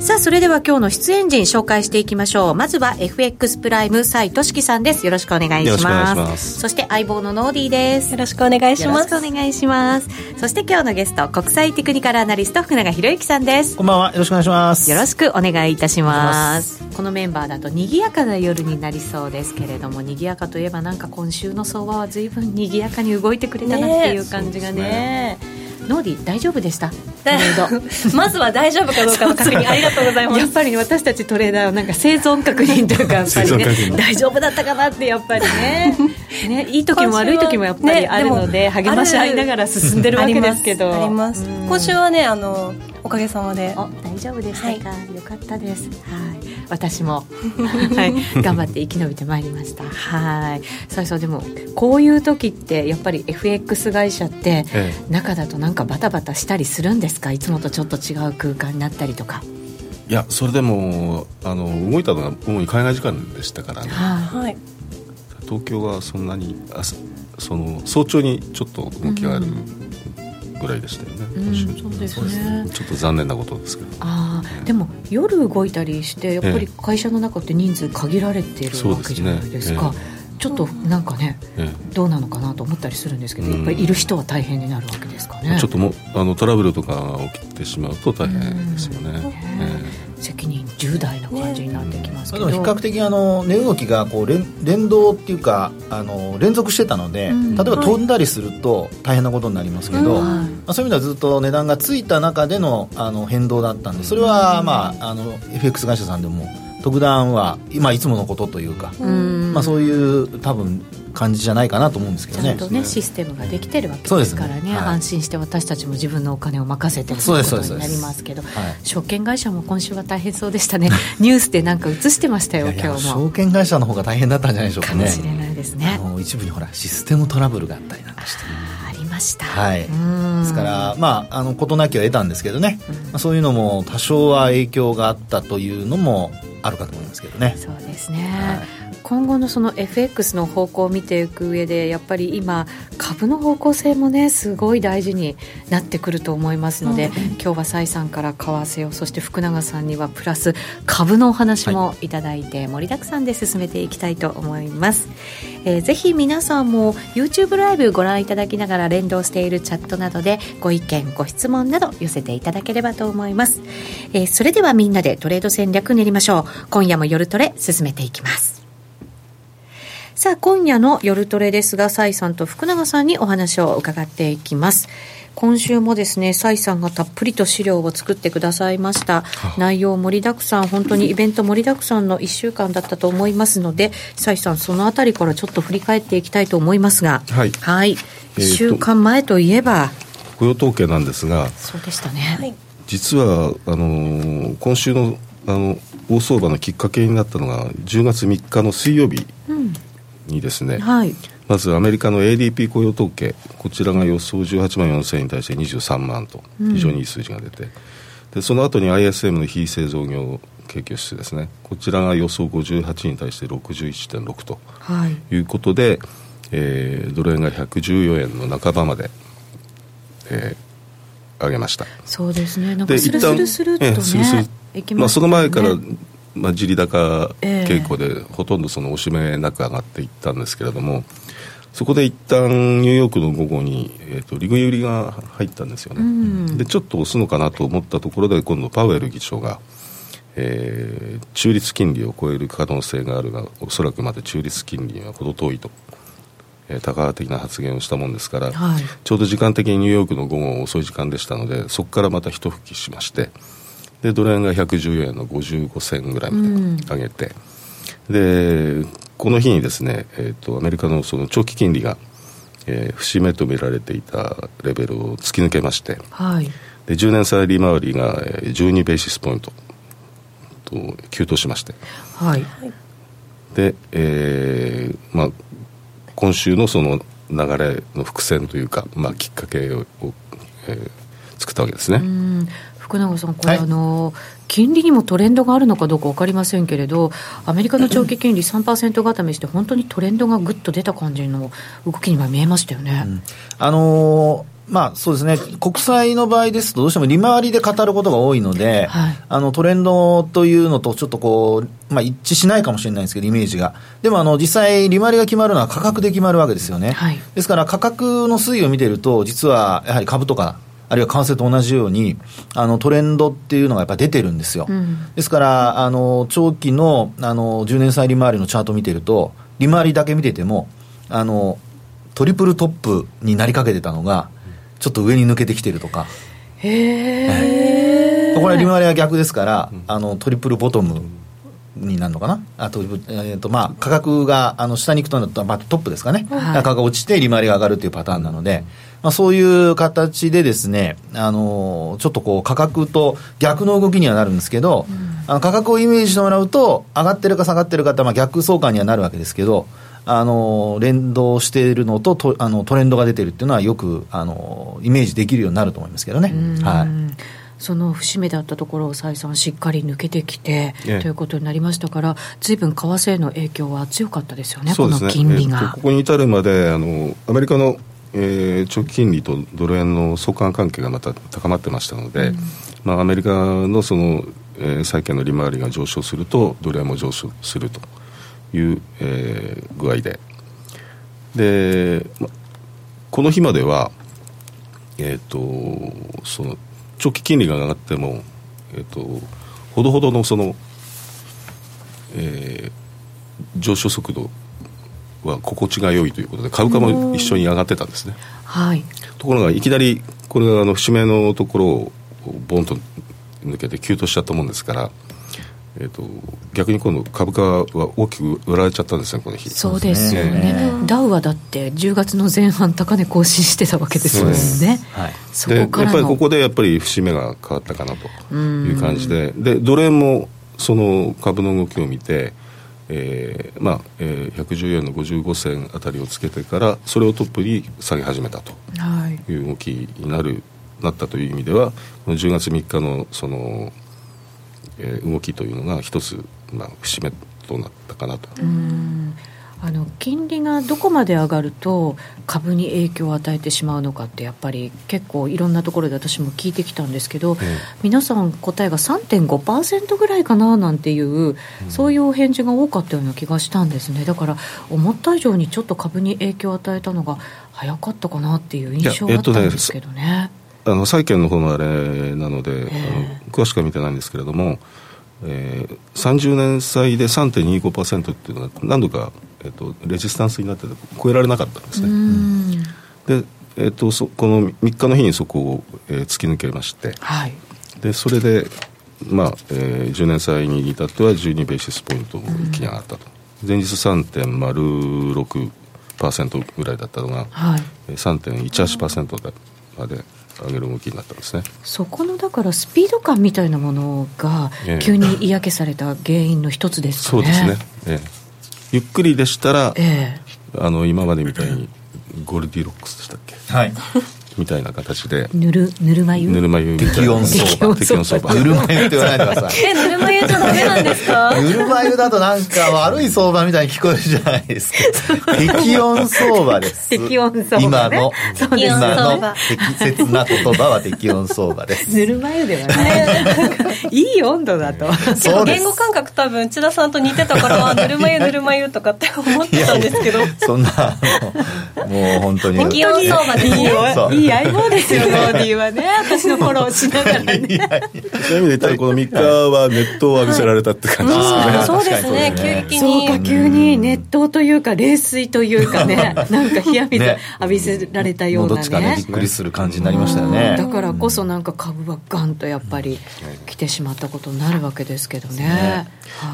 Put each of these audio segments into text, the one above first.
さあそれでは今日の出演陣紹介していきましょう。まずは FX プライム斉俊樹さんです。よろしくお願いします。そして相棒のノーディーです。よろしくお願いします。よろしくお願いします。そして今日のゲスト国際テクニカルアナリスト福永博之さんです。こんばんは。よろしくお願いします。よろしくお願いいたします。このメンバーだと賑やかな夜になりそうですけれども賑やかといえばなんか今週の相場は随分賑やかに動いてくれたなっていう感じがねノーディ大丈夫でした？トレード。まずは大丈夫かどうかの確認ありがとうございます。やっぱり私たちトレーダーはなんか生存確認というかやっぱりね大丈夫だったかなってやっぱりね。ねいい時も悪い時もやっぱりあるので、ね、励まし合いながら進んでるわけですけど。あります。今週はねあのおかげさまで。大丈夫でしたか、はい、よかったです。はい私も。はい。頑張って生き延びてまいりました。はい。そうそうでもこういう時ってやっぱり FX 会社って、中だとなんかバタバタしたりするんですか？いつもとちょっと違う空間になったりとか。いやそれでもあの動いたのが主に海外時間でしたからね、はい、東京はそんなにあその早朝にちょっと動きがある、うんぐらいでしたよね、ちょっと残念なことですけど。あ、ね、でも夜動いたりしてやっぱり会社の中って人数限られてるわけじゃないですか、ええ。ちょっとなんかね、ええ、どうなのかなと思ったりするんですけど、やっぱりいる人は大変になるわけですかね。ちょっともあのトラブルとか起きてしまうと大変ですよね。10代の感じになってきますけど、ね、比較的あの値動きがこう連連動っていうかあの連続してたので、うん、例えば飛んだりすると大変なことになりますけど、まあ、そういう意味ではずっと値段がついた中でのあの変動だったんでそれは、まあ、あの FX 会社さんでも特段は、まあ、いつものことというか、うん、まあ、そういう多分感じじゃないかなと思うんですけどね。ちゃんとねシステムができてるわけですからね、ね。はい、安心して私たちも自分のお金を任せてるということになりますけど、はい、証券会社も今週は大変そうでしたね。ニュースでなんか映してましたよ今日も。証券会社の方が大変だったんじゃないでしょうかね。かもしれないですね。一部にほらシステムトラブルがあったりなんかして。ありました。はい。ですからまああの事なきを得たんですけどね、うん、まあ、そういうのも多少は影響があったというのもあるかと思いますけどね。そうですね、はい。今後のその FX の方向を見ていく上でやっぱり今株の方向性もねすごい大事になってくると思いますので、うん、今日は崔さんから為替をそして福永さんにはプラス株のお話もい。ただいて、盛りだくさんで進めていきたいと思います、えー、ぜひ皆さんも YouTube ライブご覧いただきながら連動しているチャットなどでご意見ご質問など寄せていただければと思います、えー、それではみんなでトレード戦略練りましょう今夜も夜トレ進めていきますさあ、今夜の夜トレですが、蔡さんと福永さんにお話を伺っていきます。今週もですね、蔡さんがたっぷりと資料を作ってくださいました。内容盛りだくさん、本当にイベント盛りだくさんの1週間だったと思いますので、蔡さん、そのあたりからちょっと振り返っていきたいと思いますが、はい。はい。1週間前といえば、雇用統計なんですが、そうでしたね。はい、実は、あの今週の、あの、大相場のきっかけになったのが、10月3日の水曜日。うん。にですね、はい、まずアメリカの ADP 雇用統計こちらが予想18万4000に対して23万と非常にいい数字が出て、うん、でその後に ISM の非製造業景気指数ですねこちらが予想58に対して61.6とい。うことで、はい、えー、ドル円が114円の半ばまで、えー、上げました。そうですね。なんかスルスルスルっとね、えー、スルスル。まあ、その前からまあ、地利高傾向で、ほとんどその押し目なく上がっていったんですけれども、そこで一旦ニューヨークの午後に、えーと、利食い売りが入ったんですよね、うん、でちょっと押すのかなと思ったところで、今度、パウエル議長が、えー、中立金利を超える可能性があるが、おそらくまだ中立金利は程遠いと。えー、高的な発言をしたもんですから、はい、ちょうど時間的にニューヨークの午後遅い時間でしたのでそこからまた一吹きしまして、でドル円が114円の55銭ぐらいまで上げて、うん、でこの日にですね、えーと、アメリカのその長期金利が、えー、節目と見られていたレベルを突き抜けまして、はい、で10年債利回りが12ベーシスポイントと急騰しまして、はい、で、えーまあ、今週のその流れの伏線というか、まあ、きっかけを、えー、作ったわけですね。福永さん、これ、はい、あの金利にもトレンドがあるのかどうか分かりませんけれど、アメリカの長期金利3%固めして、本当にトレンドがぐっと出た感じの動きには見えましたよね。うん、あのーまあそうですね、国債の場合ですと、どうしても利回りで語ることが多いので、はい、あのトレンドというのとちょっとこう、まあ、一致しないかもしれないんですけど、イメージが。でもあの実際、利回りが決まるのは価格で決まるわけですよね。はい、ですから価格の推移を見てると、実はやはり株とかあるいは為替と同じように、あのトレンドっていうのがやっぱ出てるんですよ。うん、ですから、あの長期のあの10年債利回りのチャート見てると、利回りだけ見てても、あのトリプルトップになりかけてたのが、ちょっと上に抜けてきてるとか。へえ。これ利回りは逆ですから、あのトリプルボトムになるのかな、あと,、えーとまあ、価格があの下に行くと、まあ、トップですかね、はい、価格が落ちて利回りが上がるというパターンなので、まあ、そういう形でですね、あのちょっとこう価格と逆の動きにはなるんですけど、うん、あの価格をイメージしてもらうと、上がってるか下がってるかって、まあ、逆相関にはなるわけですけど、あの連動しているのととあのトレンドが出てるっていうのはよくあのイメージできるようになると思いますけどね。はい。その節目だったところを再三しっかり抜けてきて、ということになりましたから、ずいぶん為替への影響は強かったですよね、この金利が、えー、ここに至るまであの、アメリカのえー、長期金利とドル円の相関関係がまた高まってましたので、うん、まあ、アメリカのその、えー、債券の利回りが上昇するとドル円も上昇するという、えー、具合で。で、ま、この日までは、えーと、その長期金利が上がっても、えーと、ほどほどのその、えー、上昇速度は心地が良いということで株価も一緒に上がってたんですね、はい、ところがいきなりこれがあの節目のところをボンと抜けて急騰しちゃったもんですからえーと、逆に今度株価は大きく売られちゃったんですねこの日。そうですよね、ダウはだって10月の前半高値更新してたわけですもんね、はい、そこからやっぱりここでやっぱり節目が変わったかなという感じで。でドル円もその株の動きを見てえーまあえー、114円の55銭あたりをつけてからそれをトップに下げ始めたとい。う動きになる、なったという意味ではこの10月3日のその、えー、動きというのが一つ、まあ、節目となったかなと。あの金利がどこまで上がると株に影響を与えてしまうのかってやっぱり結構いろんなところで私も聞いてきたんですけど、うん、皆さん答えが3.5%ぐらいかななんていう、うん、そういうお返事が多かったような気がしたんですねだから思った以上にちょっと株に影響を与えたのが早かったかなっていう印象があったんですけどね。あの債券の方のあれなので、えー、詳しくは見てないんですけれども、えー、30年債で3.25%っていうのが何度かえーと、レジスタンスになってて超えられなかったんですね。で、えーと、そこの3日の日にそこを、えー、突き抜けまして、はい、でそれで、まあえー、10年債に至っては12ベーシスポイント一気に上がったと。前日3.06%ぐらいだったのが、はい、3.18%まで上げる動きになったんですね。そこのだからスピード感みたいなものが急に嫌気された原因の一つですかね、そうですね、ええ。ゆっくりでしたら、えー、あの今までみたいにゴルディロックスでしたっけ？はいみたいな形で。ぬるぬるま湯？ぬるま湯適温相場。適温相場。ぬるま湯って言わないでください。えぬるま湯じゃダメなんですか？ぬるま湯だとなんか悪い相場みたいに聞こえるじゃないですか。適温相場です。適温相場、ね、今の今の適切な言葉は適温相場です。ぬるま湯ではない。いい温度だと。そう言語感覚多分千田さんと似てたからぬるま湯ぬるま湯とかって思ってたんですけど。そんなもう本当に。適温相場でいいい相棒ですよノーディーはね。私のフォローしながらね。そうい。う意味で言ったらこの3日は熱湯を浴びせられたって感じですかね、そうですね。急激に。そうか急に熱湯というか冷水というかね なんか冷や水浴びせられたようなね。どっちかねびっくりする感じになりましたよね。だからこそなんか株はガンとやっぱり来てしまったことになるわけですけどね、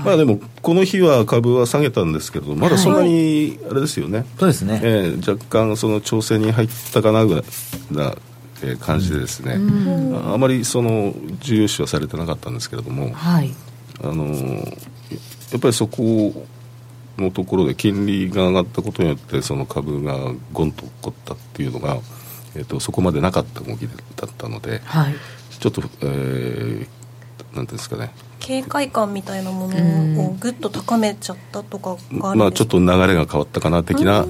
まあでもこの日は株は下げたんですけどまだそんなにあれですよね、そうですね、えー、若干その調整に入ったかなぐらいな感じでですね、うん、あまりその重要視はされてなかったんですけれども、はい、あのやっぱりそこのところで金利が上がったことによってその株がゴンと起こったっていうのがえーと、そこまでなかった動きだったので、はい、ちょっと、えー、なんですかね。警戒感みたいなものをぐっと高めちゃったとかがまあ、ちょっと流れが変わったかな的な、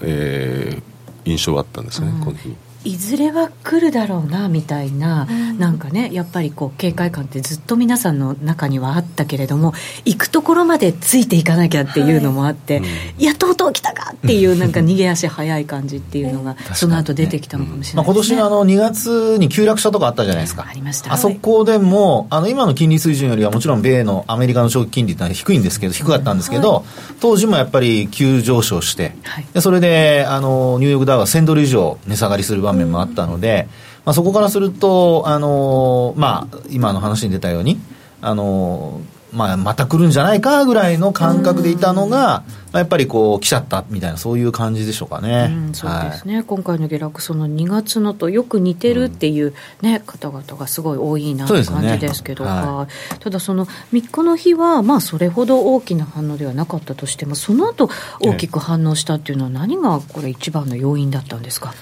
えー、印象はあったんですね、この日いずれは来るだろうなみたいな、うん、なんかねやっぱりこう警戒感ってずっと皆さんの中にはあったけれども行くところまでついていかなきゃっていうのもあって、はい、やっとうとう来たかっていうなんか逃げ足早い感じっていうのが、その後出てきたのかもしれない、ね、まあ、今年のあの2月に急落したとかあったじゃないですか、ありました。あそこでもあの今の金利水準よりはもちろん米のアメリカの長期金利って低いんですけど低かったんですけど、はい、当時もやっぱり急上昇して、はい、でそれであのニューヨークダウは1000ドル以上値下がりする場面もあったので、で、まあ、そこからすると、あのまあ、今の話に出たように、あのまあ、また来るんじゃないかぐらいの感覚でいたのが、やっぱりこう来ちゃったみたいなそういう感じでしょうかね、うん、そうですね、はい、今回の下落その2月のとよく似てるっていうね、うん、方々がすごい多いなって感じですけど、ねはい、ただその3日の日はまあそれほど大きな反応ではなかったとしてもその後大きく反応したっていうのは何がこれ一番の要因だったんですか、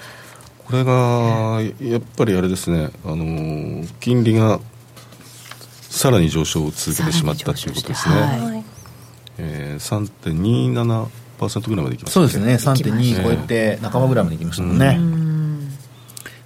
これがやっぱりあれですね、あの金利がさらに上昇を続けてしまったということですね、はい。えー、3.27%ぐらいまでいきました、そうですね、3.2超えて仲間ぐらいまでいきましたもんね。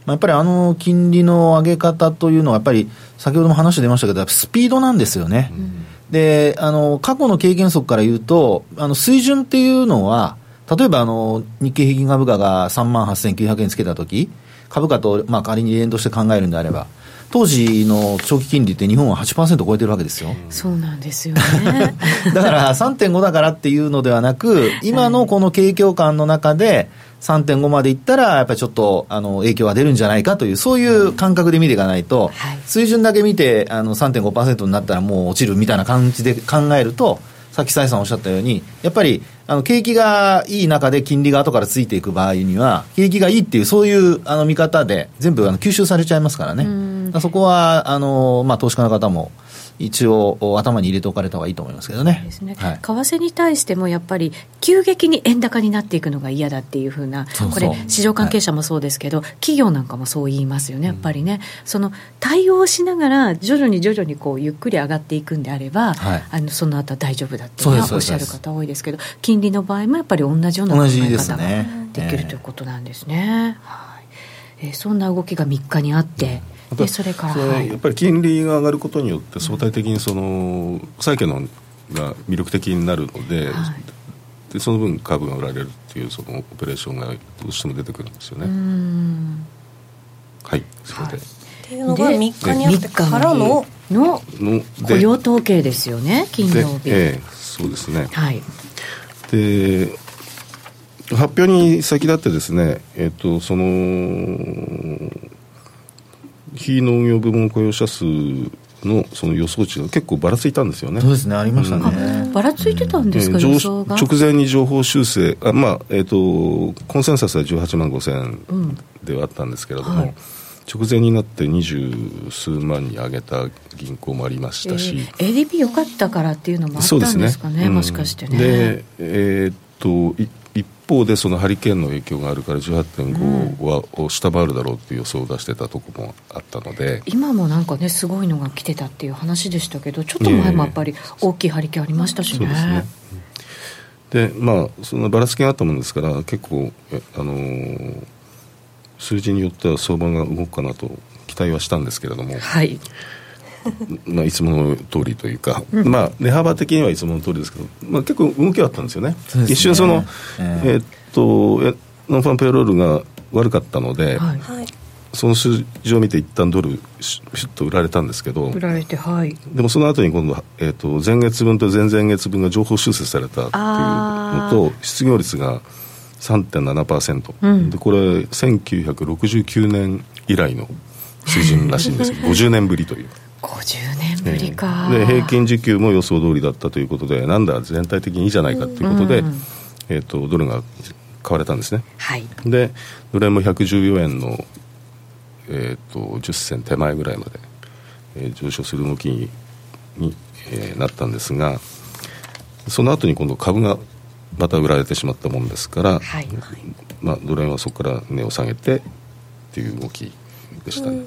まあ、やっぱりあの金利の上げ方というのは、やっぱり先ほども話出ましたけど、スピードなんですよね。うん、であの過去の経験則から言うと、あの水準っていうのは、例えばあの日経平均株価が3万8900円つけたとき、株価とまあ仮に連動して考えるんであれば、当時の長期金利って日本は8%超えてるわけですよ。そうなんですよね。だから3.5だからっていうのではなく、今のこの景況感の中で3.5までいったら、やっぱりちょっとあの影響が出るんじゃないかという、そういう感覚で見ていかないと、水準だけ見てあの3.5%になったらもう落ちるみたいな感じで考えると、さっき蔡さんおっしゃったように、やっぱりあの景気がいい中で金利が後からついていく場合には、景気がいいっていう、そういうあの見方で、全部あの吸収されちゃいますからね、そこはあの、まあ、投資家の方も一応頭に入れておかれた方がいいと思いますけどね。ですね、はい、為替に対してもやっぱり急激に円高になっていくのが嫌だっていうふうなこれ市場関係者もそうですけど、はい、企業なんかもそう言いますよねやっぱりね、うん、その対応しながら徐々に徐々にこうゆっくり上がっていくんであれば、はい、あのその後は大丈夫だっていうのはおっしゃる方多いですけど金利の場合もやっぱり同じような考え方ができるということなんですね。はい。えー、そんな動きが3日にあって、でそれから、はい、やっぱり金利が上がることによって相対的にその債券のが魅力的になるのではい、でその分株が売られるっていうそのオペレーションがどうしても出てくるんですよね。はい。それで、はい、っていうのが3日にあってからのの雇用統計ですよね金曜日。ええそうですね。はい。で発表に先立ってですね、えっと、その非農業部門雇用者数のその予想値が結構ばらついたんですよね。そうですね、ありましたね。うん、ばらついてたんですか、うん、直前に情報修正、あまあ、えっ、ー、と、コンセンサスは18万5千円ではあったんですけれども、うんはい、直前になって二十数万に上げた銀行もありましたし、えー、ADP 良かったからっていうのもあったんですかね、ね。もしかしてね。で、えっ、ー、と、方でそのハリケーンの影響があるから18.5は、を下回るだろうっていう予想を出してたとこもあったので。今もなんかねすごいのが来てたっていう話でしたけどちょっと前もやっぱり大きいハリケーンありましたしね。で、ね、まあそのばらつきがあったもんですから結構あのー、数字によっては相場が動くかなと期待はしたんですけれども、はい、まあ、いつもの通りというか、うん、まあ、値幅的にはいつもの通りですけど、まあ、結構動きはあったんですよね、ね。一瞬その、えー、えー、っとノンファンペイロールが悪かったので、はい、その数字を見て一旦ドルシュッと売られたんですけど売られて、はい、でもその後に今度、えー、と前月分と前々月分が情報修正されたっていうのと失業率が3.7%、うん、でこれ1969年以来の水準らしいんですけど 50年ぶりという。50年ぶりか、で平均時給も予想通りだったということでなんだ全体的にいいじゃないかということで、うん、えーと、ドルが買われたんですね、はい、でドル円も114円の、えーと、10銭手前ぐらいまで、えー、上昇する動きにに、えー、なったんですがその後に今度株がまた売られてしまったもんですから、はい。まあ、ドル円はそこから値を下げてっていう動きでしたね、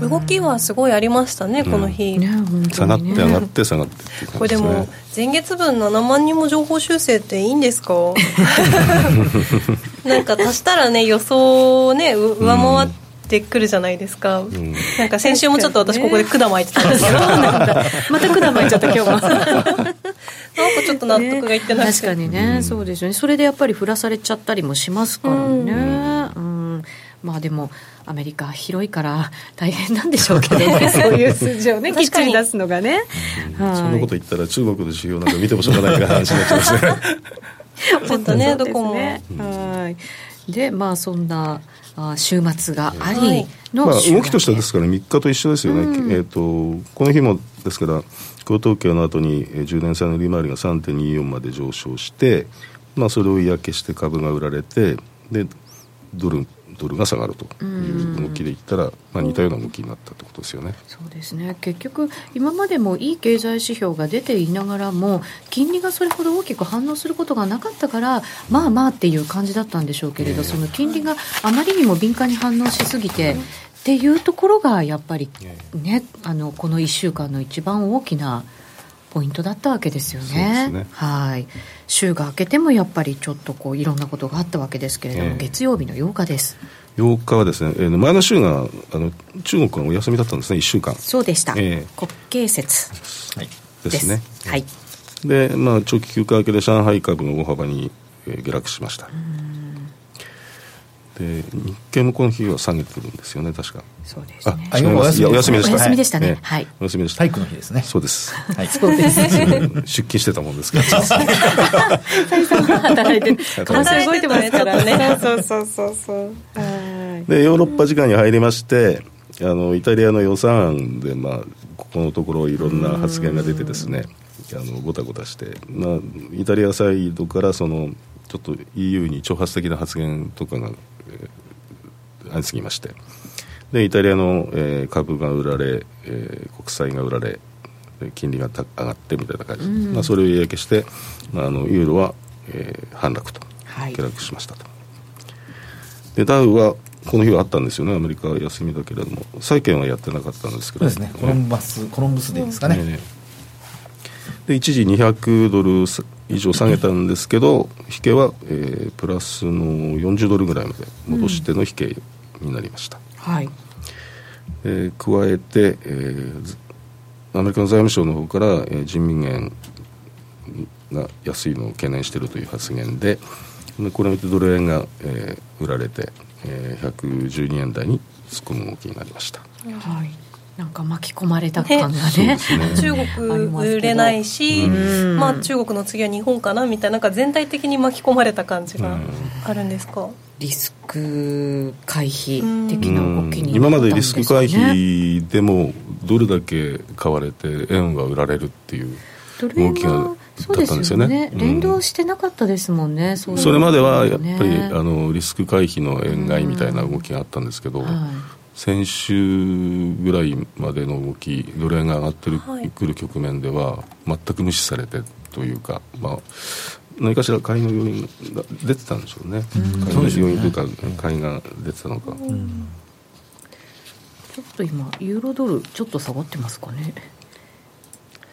うん、動きはすごいありましたね、この日、ねね、下がって上がって下がってって。いう感じです、ね、これでも前月分7万人も情報修正っていいんですか？なんか足したらね予想をね上回ってくるじゃないですか、うん、なんか先週もちょっと私ここで管巻いてたんです。けど、また管巻いちゃった今日も。なんかちょっと納得がいってない、ね、確かにね、うん、そうですよね。それでやっぱり振らされちゃったりもしますからね、うん。まあでもアメリカ広いから大変なんでしょうけどね。そういう数字をねきっちり出すのがね、そんなこと言ったら中国の指標なんか見てもしょうがない話になっちゃいますね。ちょっとねどこも、はい。でまあそんなあ週末がありの、まあ、動きとしてはですから、ね、3日と一緒ですよね、うん、えーと、この日もですから高統計の後に10年債の利回りが3.24まで上昇して、まあ、それを嫌気して株が売られてでドルドルが下がるという動きでいったら、まあ、似たような動きになったということですよね。そうですね。結局、今までもいい経済指標が出ていながらも金利がそれほど大きく反応することがなかったからまあまあっていう感じだったんでしょうけれど、その金利があまりにも敏感に反応しすぎて。っていうところがやっぱりね、あのこの1週間の一番大きなポイントだったわけですよね。ねはい週が明けてもやっぱりちょっとこういろんなことがあったわけですけれども、えー、月曜日の8日です。8日はですね、えー、前の週があの中国がお休みだったんですね、1週間。そうでした、えー、国慶節、はい、ですね。はい、で、まあ、長期休暇明けで上海株が大幅に、えー、下落しました。で日経もこの日は下げてるんですよね確か。そうですね。あお休みお休みでした。お休みでしたね。はい。お休みでした。体育の日ですね。そうです。はい。そうです。出勤してたもんですから。再三働いて体動いてますからね。そうそうそうそうでヨーロッパ時間に入りましてあのイタリアの予算案で、まあ、ここのところいろんな発言が出てですねあのごたごたして、まあ、イタリアサイドからそのちょっと EU に挑発的な発言とかが相次ぎまして。でイタリアの、えー、株が売られ、えー、国債が売られ金利が上がってみたいな感じ、うん、まあ、それを嫌気して、まあ、あのユーロは、えー、反落と。下落しましたと、はい、でダウはこの日はあったんですよね。アメリカ休みだけれども。債券はやってなかったんですけど。そうですね。コロンバスコロンブスデーですかね、ねで一時200ドル以上下げたんですけど引けは、えー、プラスの40ドルぐらいまで戻しての引けになりました、うん、はい。えー、加えて、えー、アメリカの財務省の方から、えー、人民元が安いのを懸念しているという発言ででこれによってドル円が、えー、売られて、えー、112円台に突っ込む動きになりました。はいなんか巻き込まれた感がね、ね、中国売れないし、まあ、中国の次は日本かなみたいななんか全体的に巻き込まれた感じがあるんですか、リスク回避的な動きに、ね、今までリスク回避でもどれだけ買われて円が売られるっていう動きがそうですよね、連動してなかったですもんね、そそれまではやっぱりあのリスク回避の円買いみたいな動きがあったんですけど、はい、先週ぐらいまでの動きドル円が上がってる、はい、くる局面では全く無視されてというか、まあ、何かしら買いの要因が出てたんでしょうね。買いの要因というか、買いが出てたのか、ちょっと今ユーロドルちょっと下がってますかね。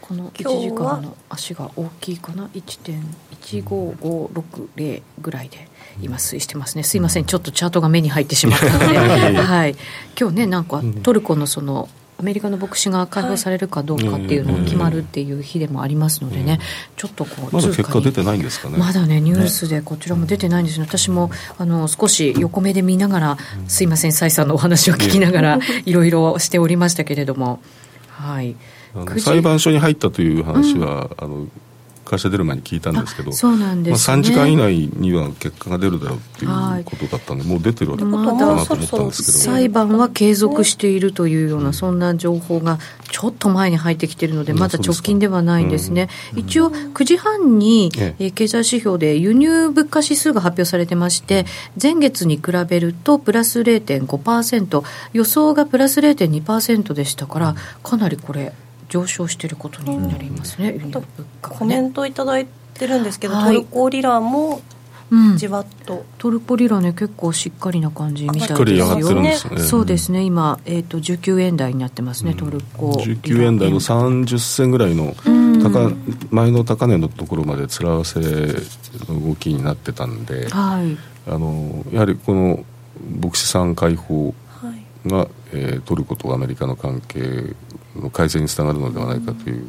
この1時間の足が大きいかな。1.15560ぐらいで今推移してますね。すいません。ちょっとチャートが目に入ってしまったので、はい、今日ねなんかトルコのそのアメリカの牧師が解放されるかどうかっていうのが決まるっていう日でもありますのでね、ちょっとこうまだ結果出てないんですかね。まだねニュースでこちらも出てないんですよ、私もあの少し横目で見ながら、すいません蔡さんのお話を聞きながら いろいろしておりましたけれども。はい。裁判所に入ったという話は、うん、あの会社出る前に聞いたんですけどそうなんです、ね、まあ、3時間以内には結果が出るだろうっていうことだったんで、もう出てるわけかなと思ったんですけど、裁判は継続しているというような、そんな情報がちょっと前に入ってきているので、まだ直近ではないんですね、うん、一応、9時半に、え経済指標で輸入物価指数が発表されてまして、前月に比べるとプラス0.5%、予想がプラス0.2%でしたから、かなりこれ、上昇していることになりますね、うん、コメントいただいてるんですけど、はい、トルコリラもじわっと、トルコリラね結構しっかりな感じみたいですよ。ね。そうですね今、えーと、19円台になってますね、トルコ。19円台の30銭ぐらいの高、前の高値のところまでつら合わせの動きになってたんで、はい、あのやはりこの牧師産解放が、はい、えー、トルコとアメリカの関係の改善につながるのではないかという、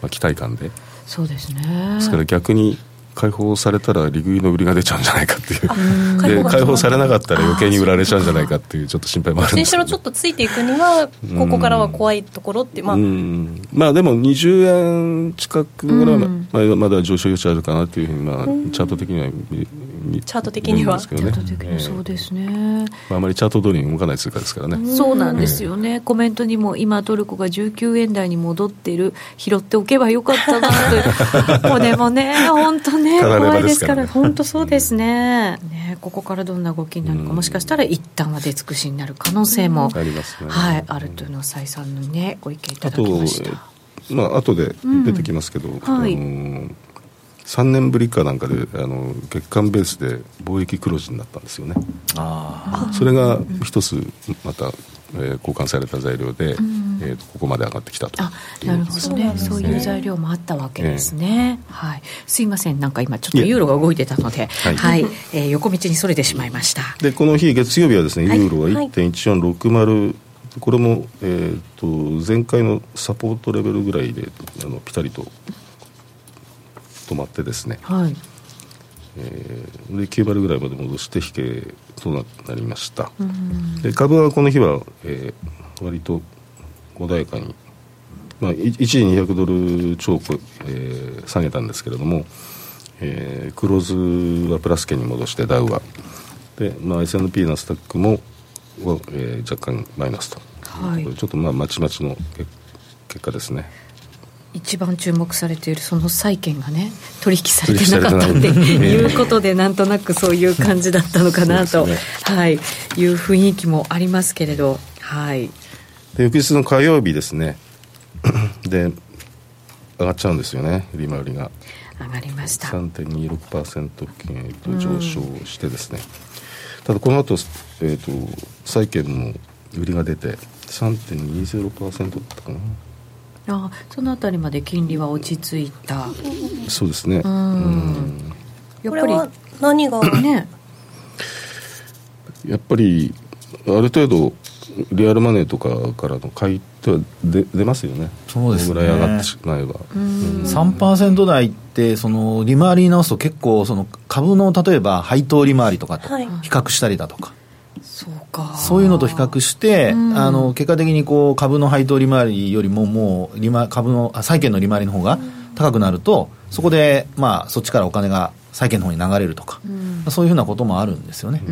まあ、期待感で。そうですね。ですから逆に解放されたら利食いの売りが出ちゃうんじゃないかっていう。で解放されなかったら余計に売られちゃうんじゃないかっていうちょっと心配もあるんです新種のちょっとついていくにはここからは怖いところってまあまあでも20円近くぐらいまあ、まだ上昇余地あるかなというふうに、まあ、チャート的にはチャート的には、チャート的にそうですね、まあ、あまりチャート通りに動かない通貨ですからね。そうなんですよね、コメントにも今トルコが19円台に戻っている。拾っておけばよかったなとこれ もね本当ね怖いですから。本当そうですね。ねここからどんな動きになるか、もしかしたら一旦は出尽くしになる可能性も、ありますね、はい、あるというのを再三のねご意見いただきました。まあ後で出てきますけど、はい、あの3年ぶりかなんかであの月間ベースで貿易黒字になったんですよね。あそれが一つまた、えー、交換された材料で、うん、えーと、ここまで上がってきたとあなるほどね。そういう材料もあったわけですね、えー、はい、すいません。なんか今ちょっとユーロが動いてたのではい、はい、えー、横道にそれてしまいました。でこの日月曜日はですね、ユーロは1.1460、これも、えーと、前回のサポートレベルぐらいであのピタリと止まってですね、はい、えー、で9割ぐらいまで戻して引けとなりました、で株はこの日は、えー、割と穏やかに、まあ、一時200ドル超、えー、下げたんですけれども、えー、クローズはプラス圏に戻してダウは。で、まあ、S&P ナスタックもは、えー、若干マイナスと、はい、ちょっとまあまちまちの結果ですね一番注目されているその債券がね取引されてなかったっていうことでなんとなくそういう感じだったのかなと、ね、はい、いう雰囲気もありますけれど、はい、で翌日の火曜日ですね。で上がっちゃうんですよね利回りが。上がりました。3.26%付近へと上昇してですね、うん、ただこの後、えーと、債券も売りが出て3.20%だったかなあそのあたりまで金利は落ち着いた。そうですね。うん。やっぱり。何が？ね。やっぱりある程度リアルマネーとかからの買いっては出出ますよね。そうですね。ぐらい上がってしまえば、うん、3%台ってその利回りに直すと結構その株の例えば配当利回りとかと比較したりだとか、はいそういうのと比較して、うん、あの結果的にこう株の配当利回りよりももう利回株の債券の利回りの方が高くなると、そこで、まあ、そっちからお金が債券の方に流れるとか、うん、そういうふうなこともあるんですよね。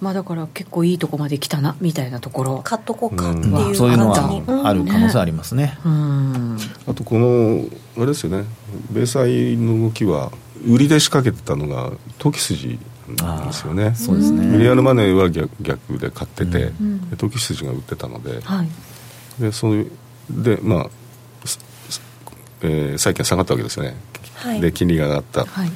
まあ、だから結構いいとこまで来たなみたいなところ。買っとこうかっていう感じ、うん、そういうのはある可能性ありますね、うん、あとこのあれですよね。米債の動きは売りで仕掛けてたのが投機筋ですよね。そうですね。ミリアルマネーは逆逆で買ってて、うん、投機筋が売ってたので,、はい、でそういうでまあ、えー、債券下がったわけですね、はい、で金利が上がった、はい、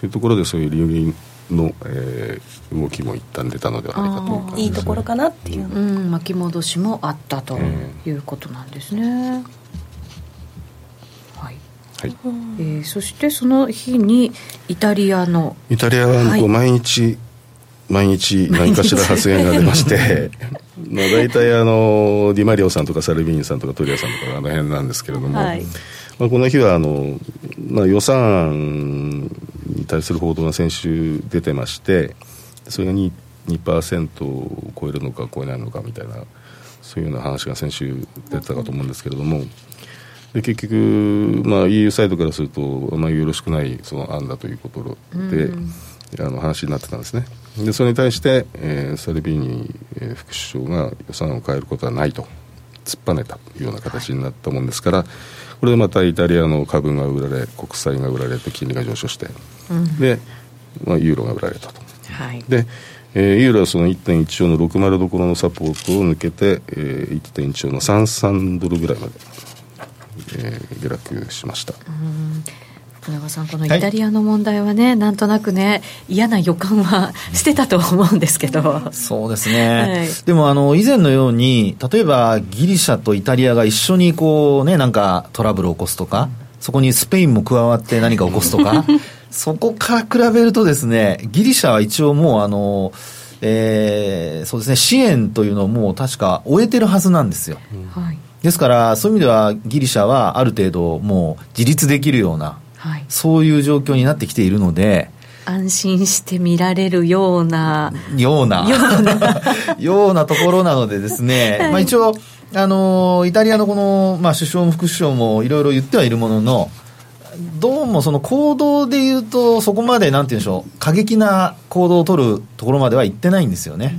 というところでそういう利用の、えー、動きも一旦出たのではないかといういいところかなっていう、うん、巻き戻しもあったということなんですね、はい。えー、そしてその日にイタリアのイタリアはこう毎日、はい、毎日何かしら発言が出ましてまあ大体あのディマリオさんとかサルビーニさんとかトリアさんとかあの辺なんですけれども、はい、まあ、この日はあの、まあ、予算案に対する報道が先週出てましてそれが 2%, 2を超えるのか超えないのかみたいなそういうような話が先週出てたかと思うんですけれども、で結局、まあ、EU サイドからするとあまりよろしくないその案だということで、うん、あの話になってたんですね。でそれに対して、えー、サルビーニ、えー、副首相が予算を変えることはないと突っぱねたというような形になったもんですから、はい、これでまたイタリアの株が売られ国債が売られて金利が上昇して、うん、で、まあ、ユーロが売られたと。はい、でえー、ユーロはその1.1兆の60どころのサポートを抜けて、えー、1.1兆の33ドルぐらいまでえー、下落しました。福永さんこのイタリアの問題はね、はい、なんとなくね嫌な予感はしてたと思うんですけど。そうですね、はい、でもあの以前のように例えばギリシャとイタリアが一緒にこうねなんかトラブルを起こすとか、そこにスペインも加わって何か起こすとか そこから比べるとですねギリシャは一応もうあのえー、そうですね支援というのをもう確か終えてるはずなんですよ、はいですから、そういう意味ではギリシャはある程度もう自立できるような、はい、そういう状況になってきているので、安心して見られるような。ような。ような。ようなところなのでですね、はい、まあ一応、あの、イタリアのこの、まあ首相も副首相もいろいろ言ってはいるものの、どうもその行動で言うと、そこまでなんて言うんでしょう、過激な行動を取るところまでは行ってないんですよね。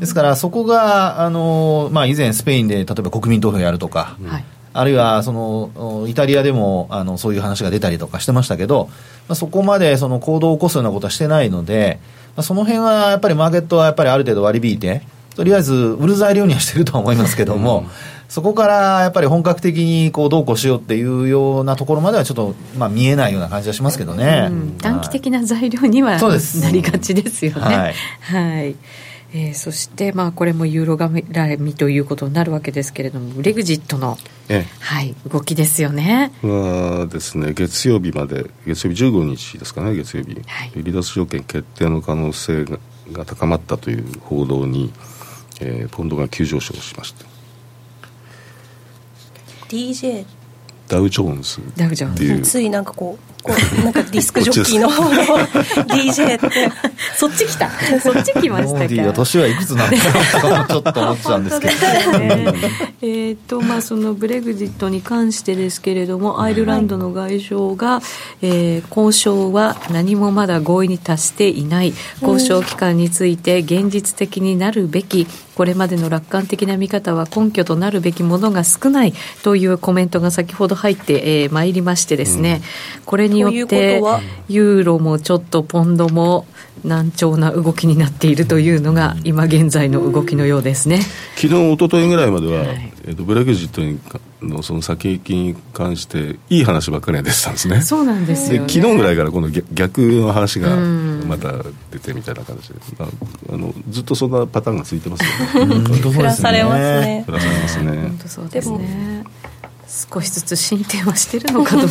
ですから、そこが、あのまあ、以前、スペインで例えば国民投票やるとか、はい、あるいはそのイタリアでもあのそういう話が出たりとかしてましたけど、まあ、そこまでその行動を起こすようなことはしてないので、まあ、その辺はやっぱりマーケットはやっぱりある程度割り引いて、とりあえず売る材料にはしてるとは思いますけども、そこからやっぱり本格的にこうどうこうしようっていうようなところまではちょっとまあ見えないような感じはしますけどね、うん、短期的な材料にはなりがちですよね。はい、はいえー、そして、まあ、これもユーロ絡みということになるわけですけれども、ブレグジットの、ええ、はい、動きですよね。はですね、月曜日まで、月曜日15日ですかね、月曜日、はい、離脱条件決定の可能性がが高まったという報道に、えー、ポンドが急上昇しました。DJ ダウ・ジョーンズダウジョーンズ。ついなんかこうこうなんかディスクジョッキーの DJ って。そっち来た。そっち来ました年はいくつなんかちょっと思っちゃうんですけど、ね、えっとまあそのブレグジットに関してですけれどもアイルランドの外相が、はい、えー、交渉は何もまだ合意に達していない。交渉期間について現実的になるべきこれまでの楽観的な見方は根拠となるべきものが少ないというコメントが先ほど入ってまい、えー、りましてですね、うん、これによってユーロもちょっとポンドも難聴な動きになっているというのが今現在の動きのようですね。昨日一昨日ぐらいまでは、はい、えーと、ブレグジットのその先行きに関していい話ばっかり出てたんですね。そうなんですよ、ね、昨日ぐらいからこの逆の話がまた出てみたいな形で、あのずっとそんなパターンが続いてますよね。振らされますね。振らされますね。本当そうですね少しずつ進展はしてるのかと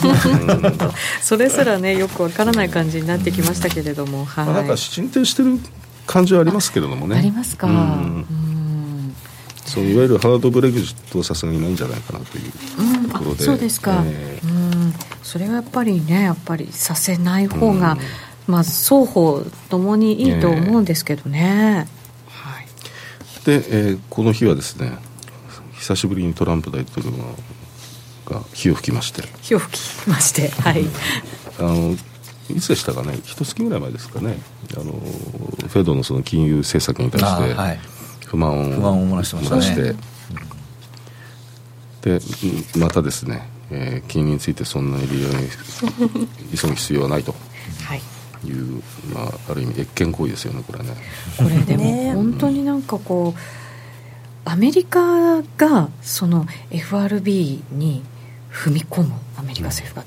それすらねよくわからない感じになってきましたけれども、はい、まあ、なんか進展してる感じはありますけれどもね。ありますか、うん、そういわゆるハードブレグジットはさすがにないんじゃないかなというところで、うん、そうですか、えー、うん。それはやっぱりねやっぱりさせない方が、うん、まあ双方ともにいいと思うんですけどね、えー、はい、で、えー、この日はですね久しぶりにトランプ大統領がが火を吹きまして。火を吹きましてはい。あのいつでしたかね。一月ぐらい前ですかね。あのフェドのその金融政策に対して不満を,、不満を漏らしてましたね。でまたですね、えー、金利についてそんなに利用に 急ぐ必要はないと。はい。いう、まあ、ある意味越権行為ですよねこれね。これでも 本当になんかこう、アメリカがその FRB に踏み込むアメリカ政府が、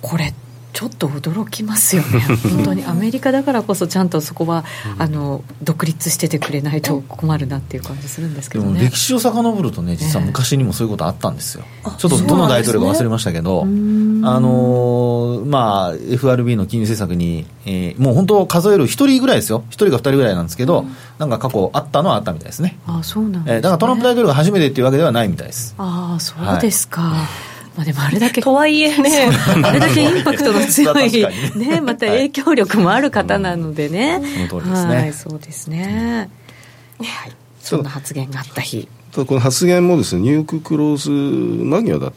これちょっと驚きますよね。本当に。アメリカだからこそちゃんとそこは、あの独立しててくれないと困るなっていう感じするんですけど、ね、歴史を遡るとね実は昔にもそういうことあったんですよ、えー、ちょっとどの大統領か忘れましたけど、ね、あのまあ FRB の金融政策に、えー、もう本当数える1人ぐらいですよ。1人か2人ぐらいなんですけど、うん、なんか過去あったのはあったみたいですね。あそうなん、ね、えー、だからトランプ大統領が初めてっていうわけではないみたいです。ああそうですか、はいまあ、でもあれだけとはいえねあれだけインパクトの強い、ね、また影響力もある方なのでね、その通りですね、はい、そうですね、はい、そんな発言があった日。ただこの発言もですねニューヨーククローズ間際だっ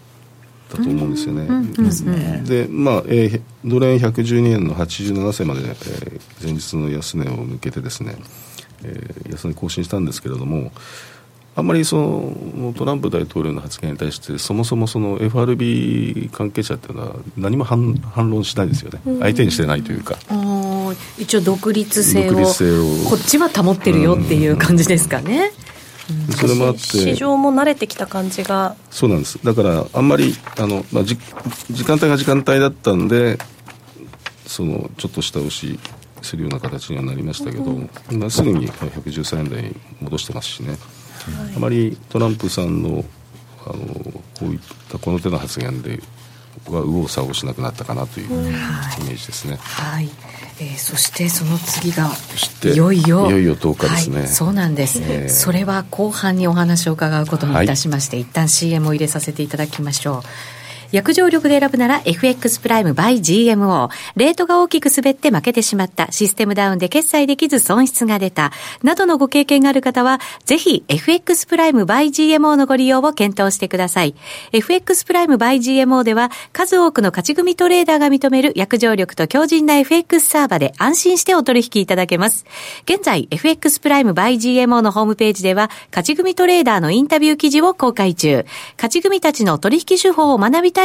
たと思うんですよね、でまあ、えー、ドル円112円の87銭まで、えー、前日の安値を抜けてですね、えー、安値更新したんですけれどもあんまりそのトランプ大統領の発言に対してそもそもその FRB 関係者っていうのは何も反反論しないですよね、相手にしてないというか。一応独立性をこっちは保ってるよっていう感じですかね、うん、それもあって。市場も慣れてきた感じが。そうなんです。だからあんまりあの、まあ、じ時間帯が時間帯だったんでそのちょっと下押しするような形にはなりましたけど、今すぐに113円台に戻してますしね、はい、あまりトランプさんのあのこういったこの手の発言では右往左往しなくなったかなというイメージですね。はい、えー、そしてその次がいよいよ。いよいよ10日ですね、はい、そうなんです、えー、それは後半にお話を伺うことにいたしまして、はい、一旦 CM を入れさせていただきましょう約定力で選ぶなら FX プライム by GMO。レートが大きく滑って負けてしまった。システムダウンで決済できず損失が出た。などのご経験がある方は、ぜひ FX プライム by GMO のご利用を検討してください。FX プライム by GMO では、数多くの勝ち組トレーダーが認める約定力と強靭な FX サーバで安心してお取引いただけます。現在、FX プライム by GMO のホームページでは、勝ち組トレーダーのインタビュー記事を公開中。勝ち組たちの取引手法を学びたい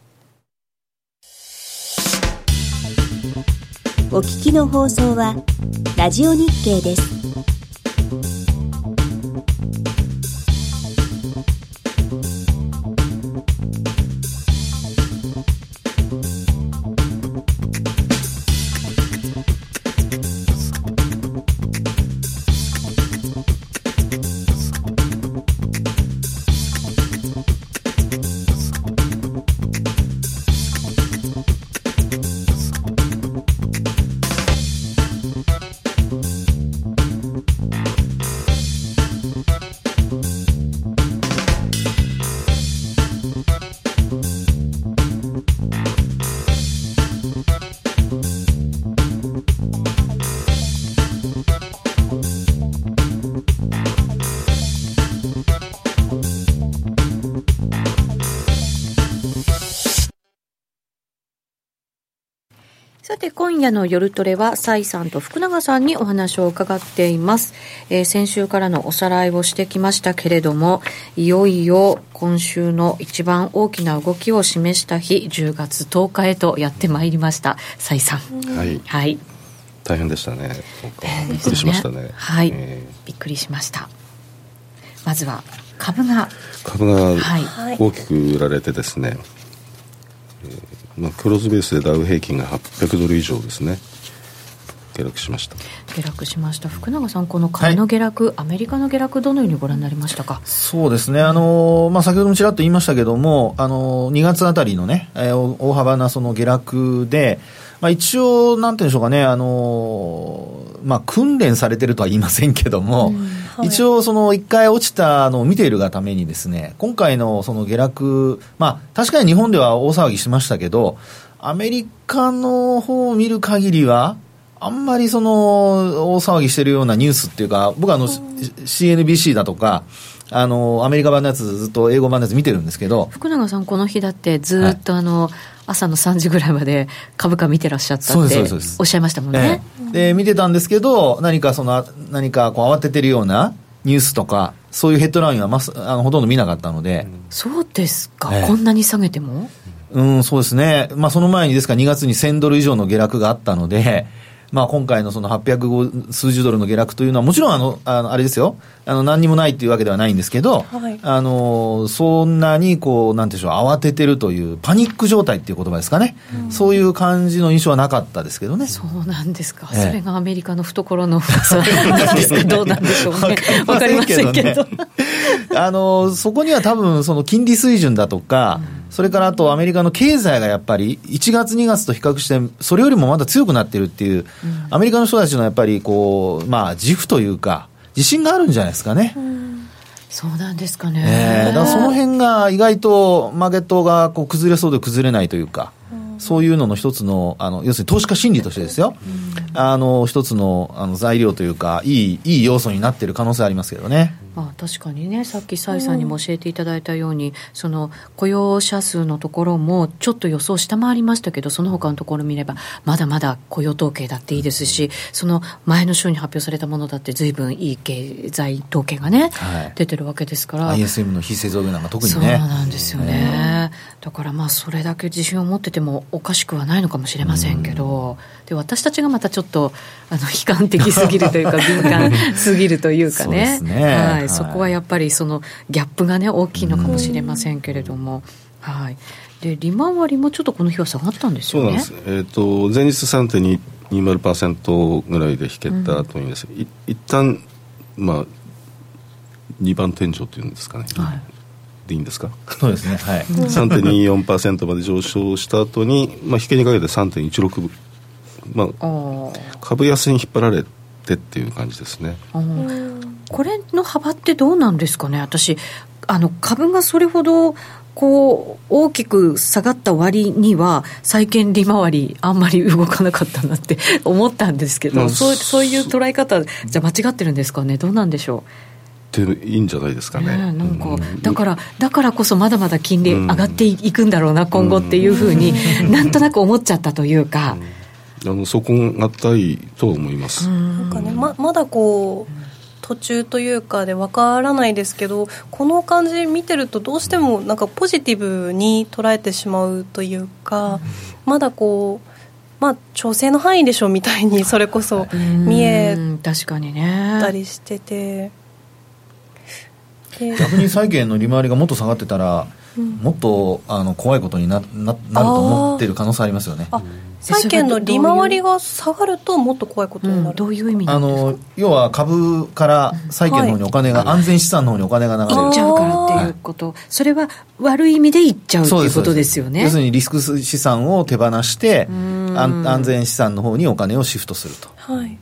お聞きの放送はラジオ日経です。今夜の夜トレは、蔡さんと福永さんにお話を伺っています。えー、先週からのおさらいをしてきましたけれども、いよいよ今週の一番大きな動きを示した日、10月10日へとやってまいりました。蔡さん。はい。はい。大変でしたね。びっくりしましたね。はい、えー、びっくりしました。まずは株が株が大きく売られてですね、はいまあ、クローズベースでダウ平均が800ドル以上ですね。下落しました。下落しました。福永さん、この株の下落、はい、アメリカの下落、どのようにご覧になりましたか？そうですね、あのまあ、先ほどもちらっと言いましたけども、あの2月あたりのね、えー、大幅なその下落で、まあ、一応、なんていうんでしょうかね、あのまあ、訓練されてるとは言いませんけども、うんはい、一応、その一回落ちたのを見ているがためにですね、今回のその下落、まあ、確かに日本では大騒ぎしましたけど、アメリカの方を見る限りは、あんまりその大騒ぎしてるようなニュースっていうか、僕はあの、CNBC だとか、あのアメリカ版のやつ、ずっと英語版のやつ見てるんですけど、福永さん、この日だってずっとあの、はい、朝の3時ぐらいまで株価見てらっしゃったっておっしゃいましたもんね。ええ、で見てたんですけど、何かその何かこう慌ててるようなニュースとか、そういうヘッドラインはますあのほとんど見なかったので、そうですか、え、こんなに下げても？うん、そうですね、まあ、その前にですから、2月に1000ドル以上の下落があったので、まあ、今回のその800数十ドルの下落というのは、もちろんあの、あのあれですよ、あの何にもないというわけではないんですけど、はい、あのそんなにこう、なんていうでしょう、慌ててるという、パニック状態っていう言葉ですかね、うん、そういう感じの印象はなかったですけどね。そうなんですか、ええ、それがアメリカの懐の深さなんですか、どうなんでしょうね、わかりませんけど。あのそこには多分その金利水準だとか、うん。それからあとアメリカの経済がやっぱり1月、2月と比較して、それよりもまだ強くなってるっていう、アメリカの人たちのやっぱりこう、まあ、自負というか、自信があるんじゃないですかね。そうなんですかね。えー、だその辺が意外とマーケットがこう崩れそうで崩れないというか、そういうのの一つの、あの要するに投資家心理としてですよ、あの一つのあの材料というか、いいいい要素になっている可能性ありますけどね。まあ、確かにね。さっき崔さんにも教えていただいたように、うん、その雇用者数のところもちょっと予想下回りましたけどその他のところ見ればまだまだ雇用統計だっていいですしその前の週に発表されたものだって随分いい経済統計がね、はい、出てるわけですから。ISM の非製造業なんか特にね。そうなんですよね、だからまあそれだけ自信を持っててもおかしくはないのかもしれませんけど、うん、で私たちがまたちょっとあの悲観的すぎるというか敏感すぎるというかね ね、はい、そこはやっぱりそのギャップがね大きいのかもしれませんけれども、はい、で利回りもちょっとこの日は下がったんですよね。そうなんです。えっ、ー、と前日3.20%ぐらいで引けた後にですね、うん、い一旦まあ2番天井というんですかね。はい。でいいんですか？そうですね、はい、3.24%まで上昇した後に、まあ、引けにかけて3.16、まあ、株安に引っ張られてっていう感じですね。これの幅ってどうなんですかね、私、あの株がそれほどこう大きく下がった割には、債券利回り、あんまり動かなかったなって思ったんですけど、そうそういう捉え方、じゃ間違ってるんですかね、どうなんでしょう？ていいんじゃないですかね。ねなんか、だから、だからこそまだまだ金利上がっていくんだろうな、今後っていうふうに、なんとなく思っちゃったというか。あのそこがたいと思います。なんかね、ままだこう途中というかでわからないですけどこの感じ見てるとどうしてもなんかポジティブに捉えてしまうというか、まだこうまあ調整の範囲でしょうみたいにそれこそ見えたりしてて。逆に債券の利回りがもっと下がってたら、うん、もっとあの怖いことになななると思ってる可能性ありますよね。債券の利回りが下がるともっと怖いことになる、うん、どういう意味あの要は株から債券の方にお金が、安全資産の方にお金が流れる。いっちゃうからっていうこと、それは悪い意味でいっちゃうということですよね。要するにリスク資産を手放して安全資産の方にお金をシフトすると、はい、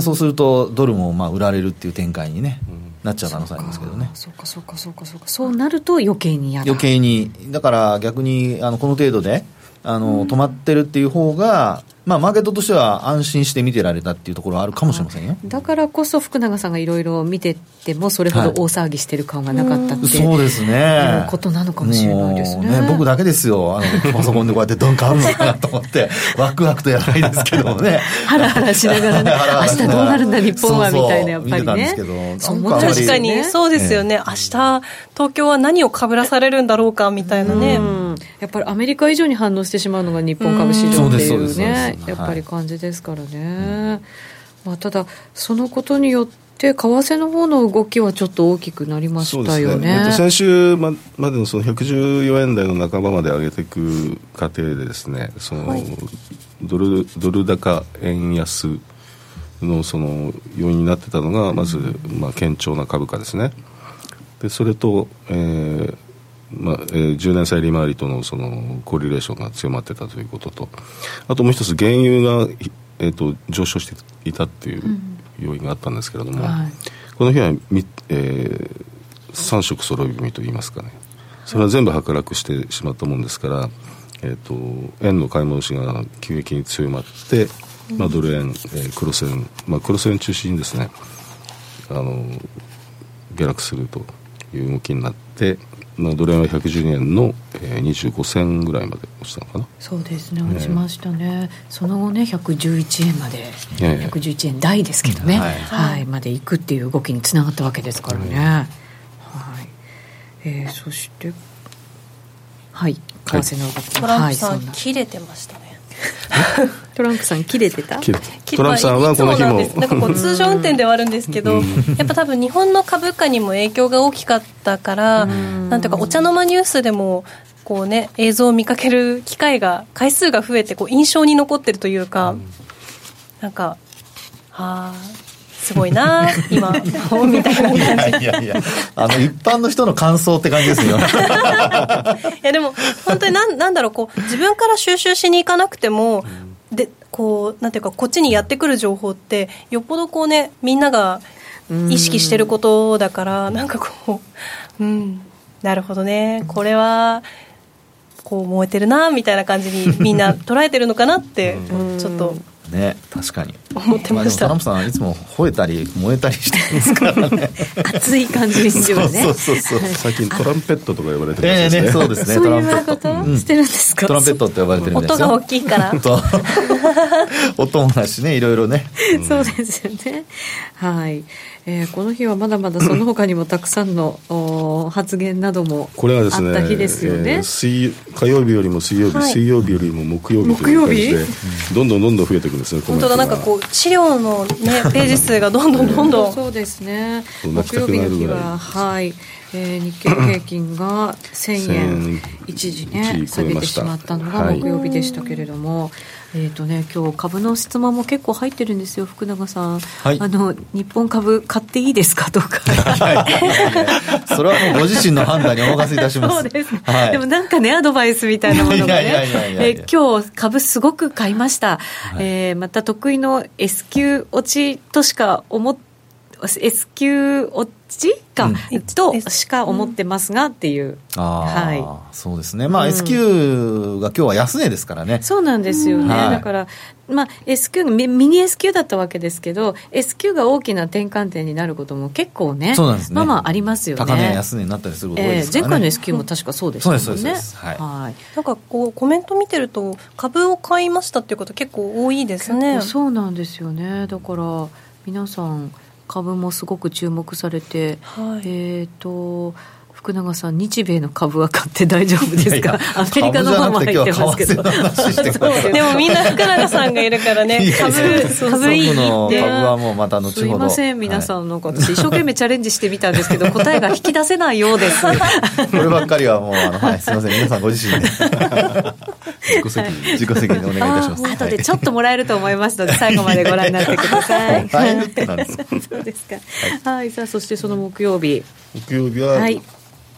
そうするとドルもまあ売られるっていう展開にね、なっちゃう可能性ありますけどね。そうかそうかそうかそうか。そうなると余計に嫌だ。余計に。だから逆にあのこの程度であの、止まってるっていう方がまあ、マーケットとしては安心して見てられたっていうところはあるかもしれませんよ。だからこそ福永さんがいろいろ見ててもそれほど大騒ぎしてる感がなかったって、はい、そうですね。ことなのかもしれないですね。ね僕だけですよ。あのパソコンでこうやってどん変わるのかなと思って ワクワクとやらないですけどもね。ハラハラしながらね 明日どうなるんだ日本はみたいなやっぱりね確かにそうですよね、ええ、明日東京は何をかぶらされるんだろう。かみたいなねやっぱりアメリカ以上に反応してしまうのが日本株市場っていうねやっぱり感じですからね、まあ、ただ、そのことによって、為替の方の動きはちょっと大きくなりましたよね、ね、先週までのその114円台の半ばまで上げていく過程でですねその、ドルドル高円安のその要因になってたのがまず、まあ、堅調な株価ですね。でそれと、えーまあえー、10年債利回りとのそのコーリレーションが強まってたということと。あともう一つ原油が、えーと、上昇していたっていう要因があったんですけれども、うんはい、この日は、えー、3色揃い踏みといいますかね。それは全部剥落してしまったもんですから、えーと、円の買い戻しが急激に強まって、まあ、ドル円、えー、黒線、まあ、黒線中心にですねあの下落するという動きになってのドル円は112円の、えー、25銭ぐらいまで落ちたのかな。そうですね落ちましたね、その後ね111円まで、えー、111円台ですけどね、はい、はい、までいくっていう動きにつながったわけですからね、はい。えー、そしてはい。為替の動き、トランプさん、はい、切れてましたねトランプさん切れてた？トランプさんはこの日も。なんかこう通常運転ではあるんですけどやっぱ多分日本の株価にも影響が大きかったからなんていうかお茶の間ニュースでもこうね映像を見かける機会が回数が増えてこう印象に残ってるというかなんかああすごいな 今みたいな感じ。いやいやあの一般の人の感想って感じですよ。いやでも本当になんなんだろうこう自分から収集しに行かなくても、うん、でこうなんていうかこっちにやってくる情報ってよっぽどこうねみんなが意識してることだからなんかこううんなるほどねこれはこう燃えてるなみたいな感じにみんな捉えてるのかなってちょっと。ね確かに思ってました、トランプさんいつも吠えたり燃えたりしてますからね。熱い感じにしてるね。そうそうそう最近トランペットとか呼ばれてるええんですね。ねそうですね。トランペット。ことしてるんですか？トランペットって呼ばれてるんですよ。音が大きいから。音もだしねいろいろね。そうですよね。はい、えーこの日はまだまだその他にもたくさんのお発言などもこれはですねあった日ですよね。えー水火曜日よりも水曜日、はい。水曜日よりも木曜日という感じでどんどんどんどん増えていくんですね本当だなんかこう資料のね ページ数がどんどんどんどんそうですね。木曜日の日は、はい、えー日経平均が1000円。1000一時一ね時下げてしまったのがはい。木曜日でしたけれども、えっ、とね今日株の質問も結構入ってるんですよ福永さん。はい。あの日本株買っていいですか？とか。それはもうご自身の判断にお任せいたします。です、はい、でもなんかねアドバイスみたいなものがね。え今日株すごく買いました、えーまた得意の S q 落ちとしか思っ S q 落ちか、うん。としか思ってますがっていう、ああ、はそうですね。まあ、うん。S q が今日は安値ですからね。そうなんですよね、はい。だから、まあ、S q ミミニ S q だったわけですけど S q が大きな転換点になることも結構ねそうなんですね。まあまあありますよね。高値安値になったりすること多いえーですからね、前回の S q も確かそうでしたもんね、そうですそうです。そうですはい。なんかこうコメント見てると株を買いましたっていうこと結構多いですね。結構そうなんですよね。だから皆さん株もすごく注目されて、はい。えっ、と福永さん日米の株は買って大丈夫ですか？いやいや アメリカの方も入ってますけど。でもみんな福永さんがいるからね株株いいって。株はもうまた後ほど。すいません皆さはん、なんか私一生懸命チャレンジしてみたんですけど答えが引き出せないようです。い こればっかりはもうあの、はい、すいません。皆さんご自身で自己責任自己責任でお願いいたします。あ後でちょっともらえると思いますので 最後までご覧になってください。そうですか。はい、さあそしてその木曜日。木曜日は、はい。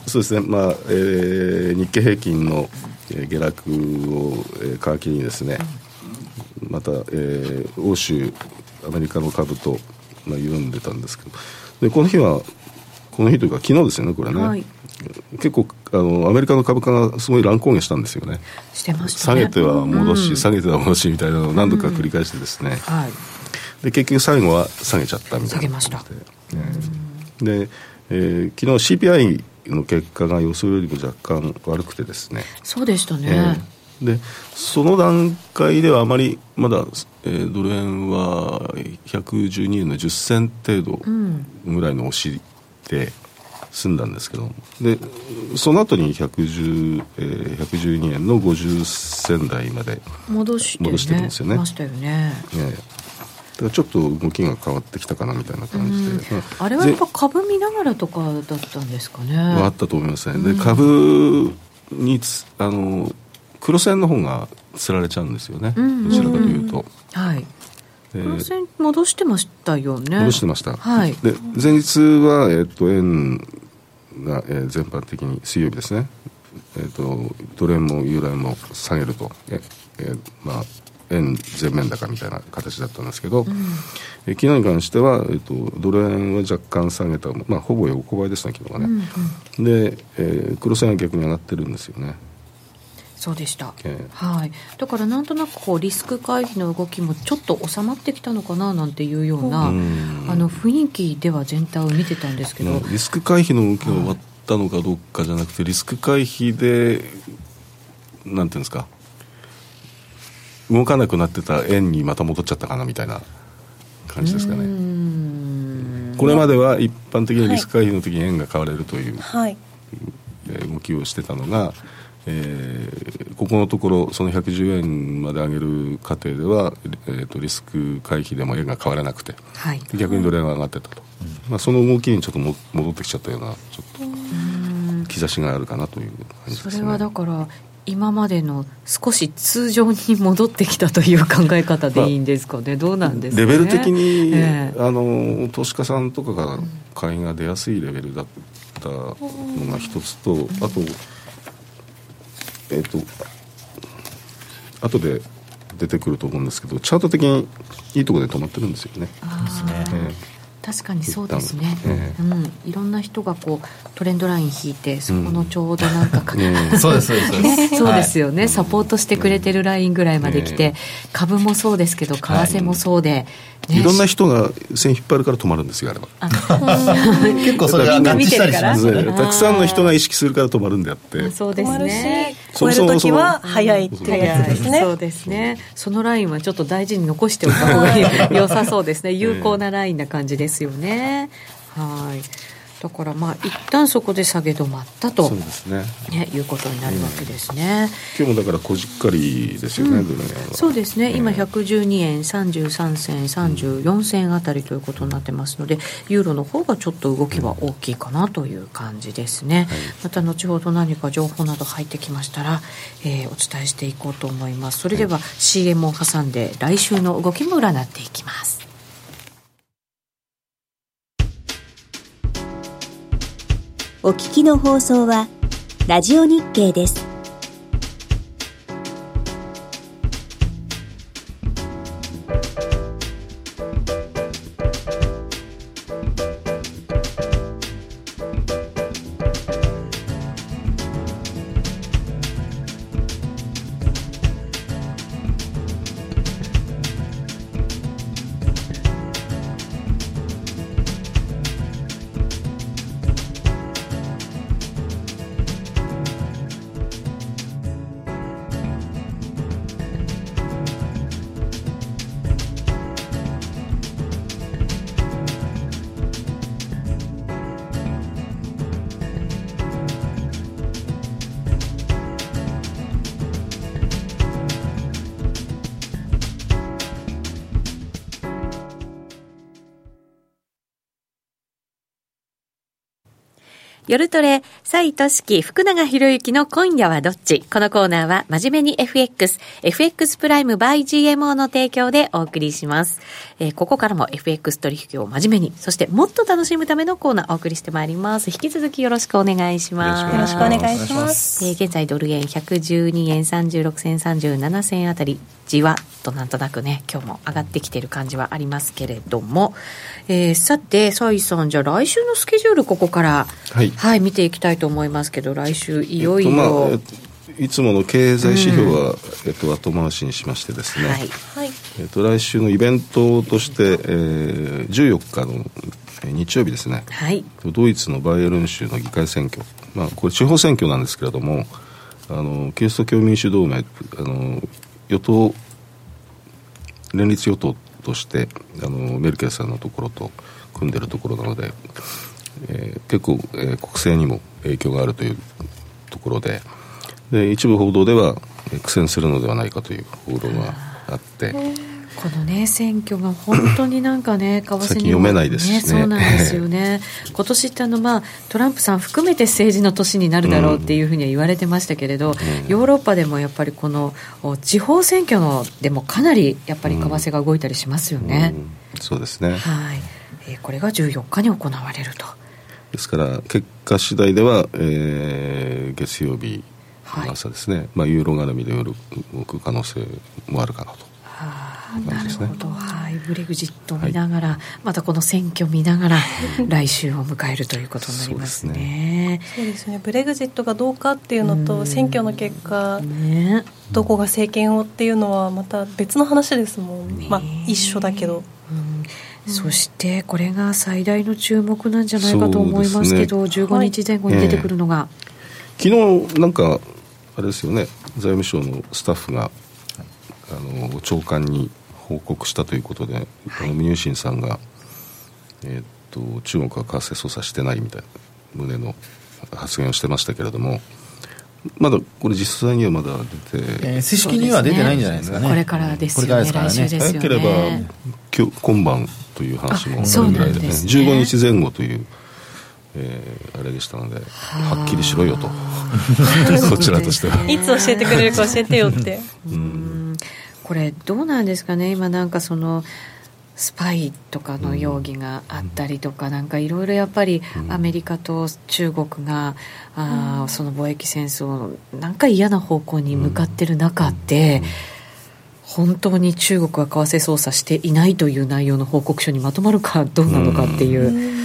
そうですね、まあえー日経平均の、えー下落を、えー皮切りにですね、また、えー欧州アメリカの株と、まあ、緩んでたんですけど。でこの日はこの日というか昨日ですよねこれね、はい結構あのアメリカの株価がすごい乱高下したんですよね。してましたね。下げては戻し、うん。下げては戻しみたいなのを何度か繰り返してですね、はい。で結局最後は下げちゃったみたいな下げました。で。で、えー昨日 CPI の結果が予想よりも若干悪くてですね、そうでしたね、えー。でその段階ではあまりまだ、えードル円は112円の10銭程度うん。ぐらいの押しで済んだんですけども。でその後に110、えー112円の50銭台まで戻して,、ね、戻してるんですよね。ましたよね。ええ。だからちょっと動きが変わってきたかなみたいな感じで、まあれはやっぱ株見ながらとかだったんですかね。はあったと思いますね、で株につあの黒線の方がつられちゃうんですよね、うん。どちらかというと、はい。で黒線戻してましたよね。戻してました、はい。で前日は、えっと円が、えー全般的に水曜日ですね、えっとドル円もユーロ円も下げると。え、えーまあ円全面高みたいな形だったんですけど、え昨日に関しては、えっとドル円は若干下げた、まあ、ほぼ横ばいですね昨日はね、で、えー黒線は逆に上がってるんですよねそうでした、ええはい、だからなんとなくこうリスク回避の動きもちょっと収まってきたのかななんていうような、うん。あの雰囲気では全体を見てたんですけど、リスク回避の動きが終わったのかどうかじゃなくてリスク回避でなんていうんですか。動かなくなってた円にまた戻っちゃったかなみたいな感じですかね。ん。これまでは一般的にリスク回避の時に円が買われるという、はい。えー動きをしてたのが、えーここのところその110円まで上げる過程では、えーとリスク回避でも円が買われなくてはい。逆にドル円が上がってたと、まあ、その動きにちょっとも戻ってきちゃったようなちょっと兆しがあるかなという感じですね。それはだから今までの少し通常に戻ってきたという考え方でいいんですかね、どうなんですか、ね、レベル的に、ええ。あの投資家さんとかが買いが出やすいレベルだったのが一つと、あとえっ、と後で出てくると思うんですけどチャート的にいいところで止まってるんですよね、あー。え確かにそうですね、えー、うん、いろんな人がこうトレンドライン引いてそこのちょうどなんか、うん、そうですそうです、ね、そうですよね、はい、サポートしてくれてるラインぐらいまで来て、株もそうですけど為替もそうで、はい。ね、いろんな人が線引っ張るから止まるんですよあれは。結構それが合致したりしますたくさんの人が意識するから止まるんであって。そうですね超える時は早いっていうやつですね。そうですね。そのラインはちょっと大事に残しておいた方が良さそうですね。有効なラインな感じですよね。はいだからまあ一旦そこで下げ止まったとそうですね。ねいうことになるわけですね、うん、今日もだからこじっかりですよね、うん、そうですね、今112円33銭34銭あたりということになってますのでユーロの方がちょっと動きは大きいかなという感じですね、はい、また後ほど何か情報など入ってきましたら、えー、お伝えしていこうと思います。それでは CM を挟んで来週の動きも占っていきますお聞きの放送は、ラジオ日経です。夜トレ、蔡俊樹、福永博之の今夜はどっち？このコーナーは真面目に FX、FX プライム by GMO の提供でお送りします。えー、ここからも FX 取引を真面目に、そしてもっと楽しむためのコーナーをお送りしてまいります。引き続きよろしくお願いします。よろしくお願いします。えー、現在ドル円112円36銭37銭あたり、じわっとなんとなくね、今日も上がってきてる感じはありますけれども、えー、さて、蔡さん、じゃあ来週のスケジュールここから、はい、はい、見ていきたいと思いますけど、来週いよいよ、えっとまあ、いつもの経済指標は、うん、えっと、後回しにしましてですね、はい。えっと、来週のイベントとして、えー、14日の日曜日ですね、はい、ドイツのバイエルン州の議会選挙、まあ、これ地方選挙なんですけれどもあのキリスト教民主同盟あの与党連立与党としてあのメルケルさんのところと組んでるところなので、えー、結構、えー、国政にも影響があるというところでで一部報道では苦戦するのではないかという報道があって。このね選挙が本当になんかね為替に読めないですね。そうなんですよね。今年ってあのまあトランプさん含めて政治の年になるだろうっていうふうには言われてましたけれど、うん、ヨーロッパでもやっぱりこの地方選挙のでもかなりやっぱり為替が動いたりしますよね、うん。うん、そうですね。はい、えー、これが14日に行われると。ですから結果次第では、えー、月曜日の朝ですね、はい、まあ、ユーロ絡みで夜動く可能性もあるかなとなるほど、はい、ブレグジットを見ながら、はい、またこの選挙を見ながら来週を迎えるということになりますね。そうですね。ブレグジットがどうかっていうのと選挙の結果、ね、どこが政権をっていうのはまた別の話ですもん、ね、まあ一緒だけど。そしてこれが最大の注目なんじゃないかと思いますけど、ね、15日前後に出てくるのが、えー、昨日なんかあれですよね。財務省のスタッフがあの長官に報告したということで、はい、あのムニューシンさんが、えー、っと中国は為替操作してないみたいな旨の発言をしてましたけれどもまだこれ実際にはまだ出て、えー、正式には出てないんじゃないですかね。これからですよね、来週ですよね。早ければ今日今晩という話もあるぐらいでね。でね15日前後というえー、あれでしたのではっきりしろよと。そちらとしては。いつ教えてくれるか教えてよって。うんこれどうなんですかね。今なんかそのスパイとかの容疑があったりとか、うん、なんかいろいろやっぱりアメリカと中国が、うん、あその貿易戦争なんか嫌な方向に向かってる中で、本当に中国は為替操作していないという内容の報告書にまとまるかどうなのかっていう、う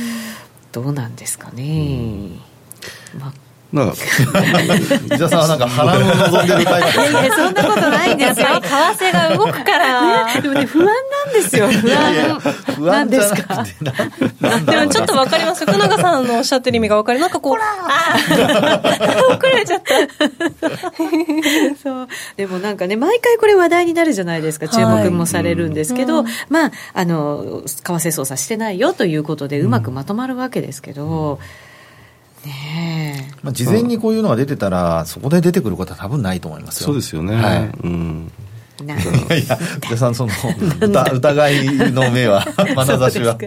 どうなんですかね。まあまあ、伊沢さんはなんか波乱を望んでるタイプ。いやいやそんなことないんですよ。為替が動くから、ね、でもね不安なんですよ。不安。不安ですか。でもちょっとわかります。福永さんのおっしゃってる意味がわかるなんか？こうあ遅 れちゃった。そう。でもなんかね毎回これ話題になるじゃないですか。注目もされるんですけど、はい、まああの為替操作してないよということでうまくまとまるわけですけど、うん。ねまあ、事前にこういうのが出てたら、そこで出てくることは多分ないと思いますよ。そうですよね。はい。うんいやいや、皆さん、その 疑いの目は、眼差しは。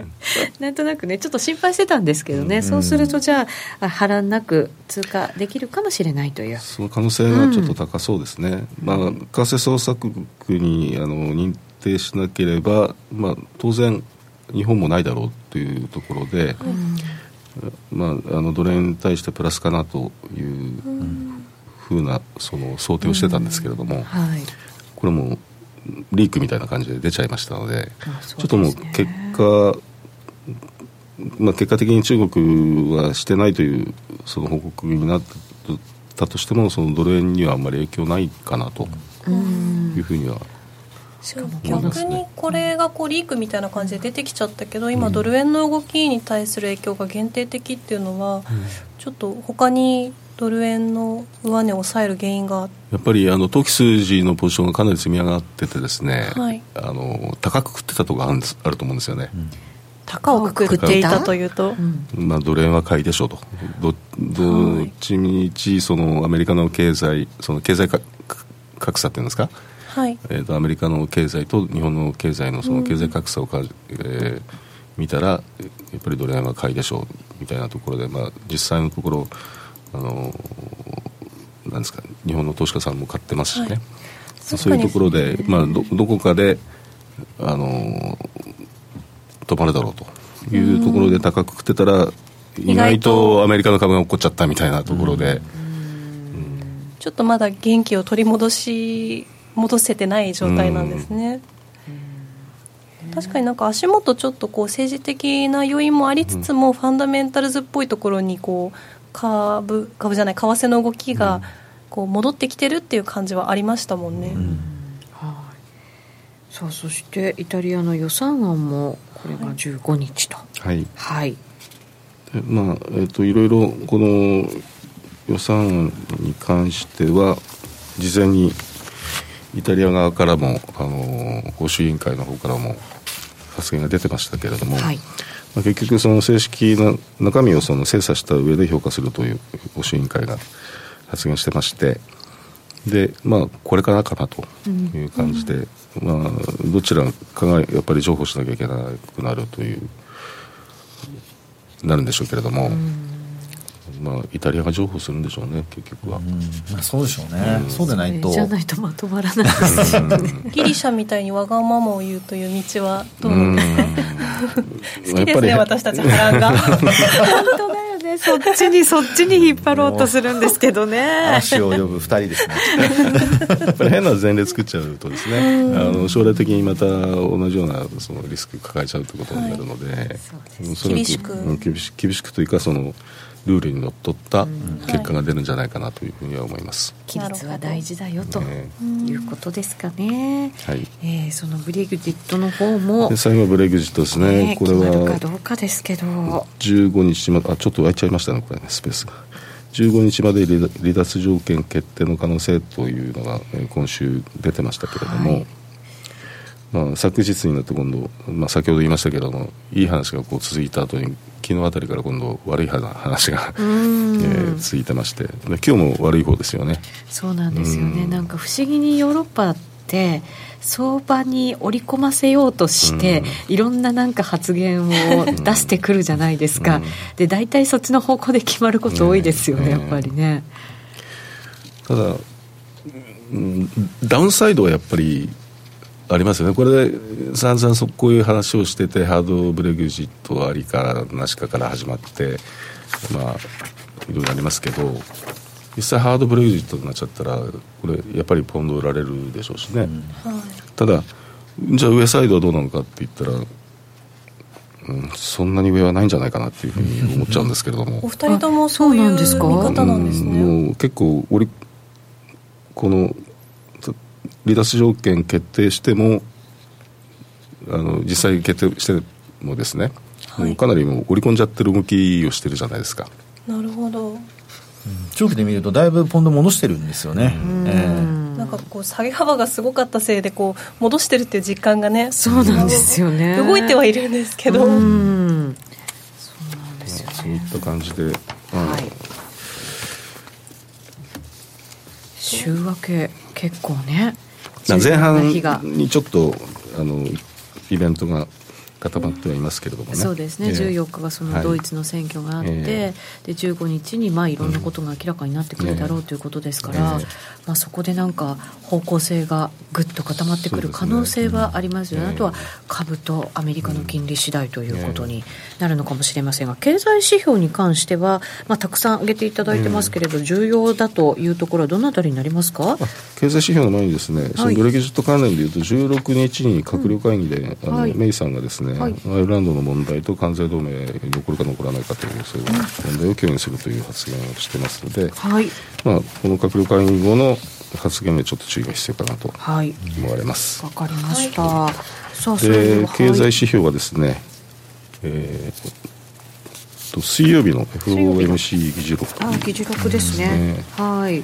なんとなくね、ちょっと心配してたんですけどね、うん、そうすると、じゃあ、波乱なく通過できるかもしれないという。その可能性がちょっと高そうですね。うん、まあ、為替捜索にあの認定しなければ、まあ、当然、日本もないだろうというところで、うんまあ、あのドル円に対してプラスかなというふうなその想定をしてたんですけれども、はい、これもリークみたいな感じで出ちゃいましたので、ね、ちょっともう結果、まあ、結果的に中国はしてないというその報告になったとしてもそのドル円にはあんまり影響ないかなというふうにはしかも逆にこれがこうリークみたいな感じで出てきちゃったけど今、ドル円の動きに対する影響が限定的っていうのは、ちょっと他にドル円の上値を抑える原因が。やっぱりあの当期数字のポジションがかなり積み上がっててですね、はい、あの高く食ってたところがあるあると思うんですよね。うん。高く食っていたというと、まあ、ドル円は買いでしょうと。どどっちみちそのアメリカの経済その経済格差っていうんですか？はい、えーと、アメリカの経済と日本の経済のその経済格差をか、うん、えー、見たらやっぱりドル円は買いでしょうみたいなところで、まあ、実際のところあのなんですか日本の投資家さんも買ってますしね、はい、そういうところで、まあ、どどこかであの止まるだろうというところで高く食ってたら、意外とアメリカの株が起こっちゃったみたいなところで、ちょっとまだ元気を取り戻し戻せてない状態なんですね。確かになんか足元ちょっとこう政治的な要因もありつつも、ファンダメンタルズっぽいところにこう株株じゃない為替の動きがこう戻ってきてるっていう感じはありましたもんね。はい、さあそしてイタリアの予算案もこれが15日と。はい。はい。まあえっ、ー、といろいろこの予算案に関しては事前にイタリア側からも、あの欧州委員会の方からも発言が出てましたけれども、はい、まあ、結局、その正式な中身をその精査した上で評価するという欧州委員会が発言してまして、でまあ、これからかなという感じで、うん、まあ、どちらかがやっぱり譲歩しなきゃいけなくなるという、なるんでしょうけれども。うんまあ、イタリアが譲歩するんでしょうね結局は、うん。まあ、そうでしょうね、うん、そうでないと。じゃないとまとまらない。ですよねギリシャみたいにわがままを言うという道はどうなん。ですか好きですね私たち波乱が。本当だよね。そっちにそっちに引っ張ろうとするんですけどね。足を呼ぶ2人ですね。やっぱり変な前例作っちゃうとですねあの将来的にまた同じようなそのリスク抱えちゃうということになるので、はい、厳しく。厳しくというかそのルールにのっとった結果が出るんじゃないかなというふうには思います。規律は大事だよということですかね。はい。えー、そのブレグジットの方も最後はブレグジットですね。これはかどうかですけど。15日まであちょっと空いちゃいましたねこれねスペースが。15日まで離脱条件決定の可能性というのが今週出てましたけれども。はいまあ、昨日になって今度、まあ、先ほど言いましたけどもいい話がこう続いた後に昨日あたりから今度悪い話が、えー、続いてまして。今日も悪い方ですよね。そうなんですよね。なんか不思議にヨーロッパって相場に織り込ませようとして、いろんななんか発言を出してくるじゃないですか、で大体そっちの方向で決まること多いですよね、やっぱりね。ただダウンサイドはやっぱりありますよね。これで散々そこういう話をしててハードブレグジットありかなしかから始まってまあいろいろありますけど実際ハードブレグジットになっちゃったらこれやっぱりポンド売られるでしょうしね、うん、ただじゃあ上サイドはどうなのかって言ったらうん、そんなに上はないんじゃないかなっていうふうに思っちゃうんですけれども。お二人ともそういう見方なんですね、もう結構この離脱条件決定してもあの実際決定してもですね、はい、かなりもう織り込んじゃってる動きをしてるじゃないですか。なるほど、長期で見るとだいぶポンド戻してるんですよね、えー、なんかこう下げ幅がすごかったせいでこう戻してるっていう実感がねそうなんですよね。動いてはいるんですけど。そうなんですよ、ね、そういった感じで、はい、週明け結構ね前半にちょっとあのイベントが固まってはいますけれどもね、そうですね、えー、14日がそのドイツの選挙があって、はい、で15日にまあいろんなことが明らかになってくるだろうということですから、えー、まあ、そこでなんか方向性がぐっと固まってくる可能性はありますよね、ねあとは株とアメリカの金利次第ということになるのかもしれませんが、経済指標に関しては、まあ、たくさん挙げていただいてますけれど、重要だというところはどのあたりになりますか？経済指標の前にですね、はい、そのブレギジット関連でいうと16日に閣僚会議で、うん、あの、はい、メイさんがですね、はい、アイルランドの問題と関税同盟に残るか残らないかというそういう問題を協議するという発言をしてますので、はい。まあ、この閣僚会議後の発言でちょっと注意が必要かなと思われます。わ、かりました。で経済指標はですね、えー、と水曜日の FOMC 議事録。あ議事録ですね、ね、はい。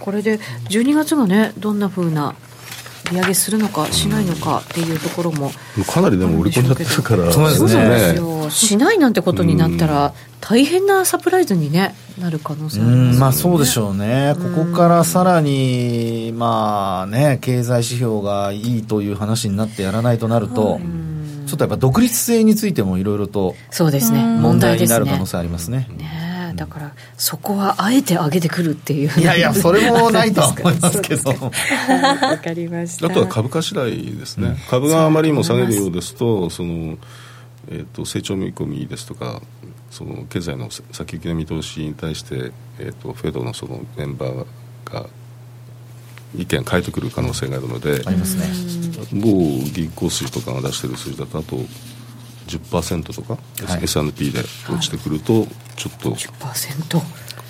これで12月がねどんなふうな利上げするのかしないのかっていうところもかなりでも売り込んじゃってるから。そうですね。しないなんてことになったら大変なサプライズに、ね、なる可能性あります、ね、まあそうでしょうね、ここからさらに、まあね、経済指標がいいという話になってやらないとなると、ちょっとやっぱ独立性についてもいろいろとそうですね。問題になる可能性ありますね。ねだからそこはあえて上げてくるっていう。いやいやそれもないとは思いますけど。わかりました。あとは株価次第ですね、うん、株があまりにも下げるようですとその、えーと、成長見込みですとかその経済の先行きの見通しに対して、えーと、フェドのそのメンバーが意見変えてくる可能性があるのでありますね。某銀行筋とかが出してる数字だとあと10%とか、はい、S&P で落ちてくるとちょっと10%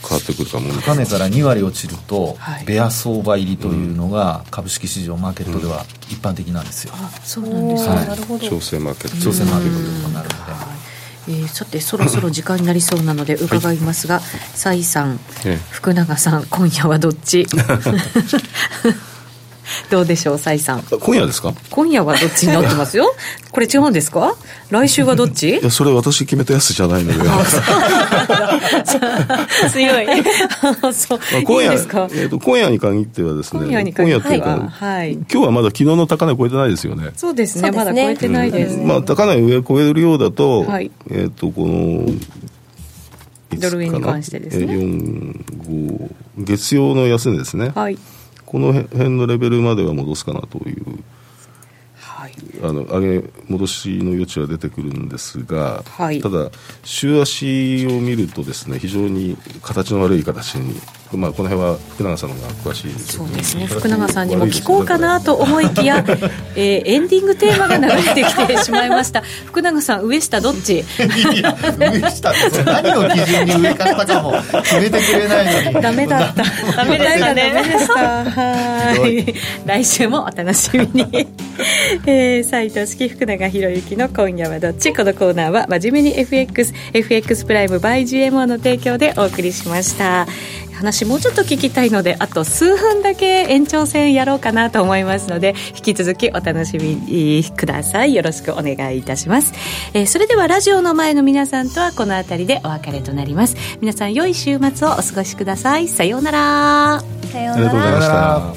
変わってくるかも高値から2割落ちると、はい、ベア相場入りというのが株式市場マーケットでは一般的なんですよ、あそうなんですね、はい、なるほど。調整マーケット。調整マーケットになるので、えー、さてそろそろ時間になりそうなので伺いますが、崔、はい、さん、ええ、福永さん今夜はどっち？どうでしょう、崔さん。今夜ですか？今夜はどっちになってますよ？これ違うんですか？来週はどっち？いや、それ私決めたやつじゃないので。強い。そう。まあ、今夜、えーと、今夜に限ってはですね、今夜に限っては、はい、今日はまだ昨日の高値超えてないですよね。そうですね、まだ超えてないです。まあ、高値上超えるようだと、はい、えっ、と、この、ドル円に関してですね。4、5、月曜の安値ですね。はい。この辺のレベルまでは戻すかなという、はい、あの上げ戻しの余地は出てくるんですが、はい、ただ、週足を見るとですね非常に形の悪い形にまあ、この辺は福永さんのが詳しいそうですね。福永さんにも聞こうかなと思いきや、えー、エンディングテーマが流れてきてしまいました。福永さん上下どっち？いや上下って何を基準に上か下かも決めてくれないのに。ダメだった。ダメだった。ね 来週もお楽しみに。えー、斉藤式福永博之の今夜はどっち？このコーナーは真面目に FXFX プライム by GMO の提供でお送りしました。話もうちょっと聞きたいのであと数分だけ延長戦やろうかなと思いますので引き続きお楽しみください。よろしくお願いいたします、えー、それではラジオの前の皆さんとはこの辺りでお別れとなります。皆さん良い週末をお過ごしください。さようなら。さようなら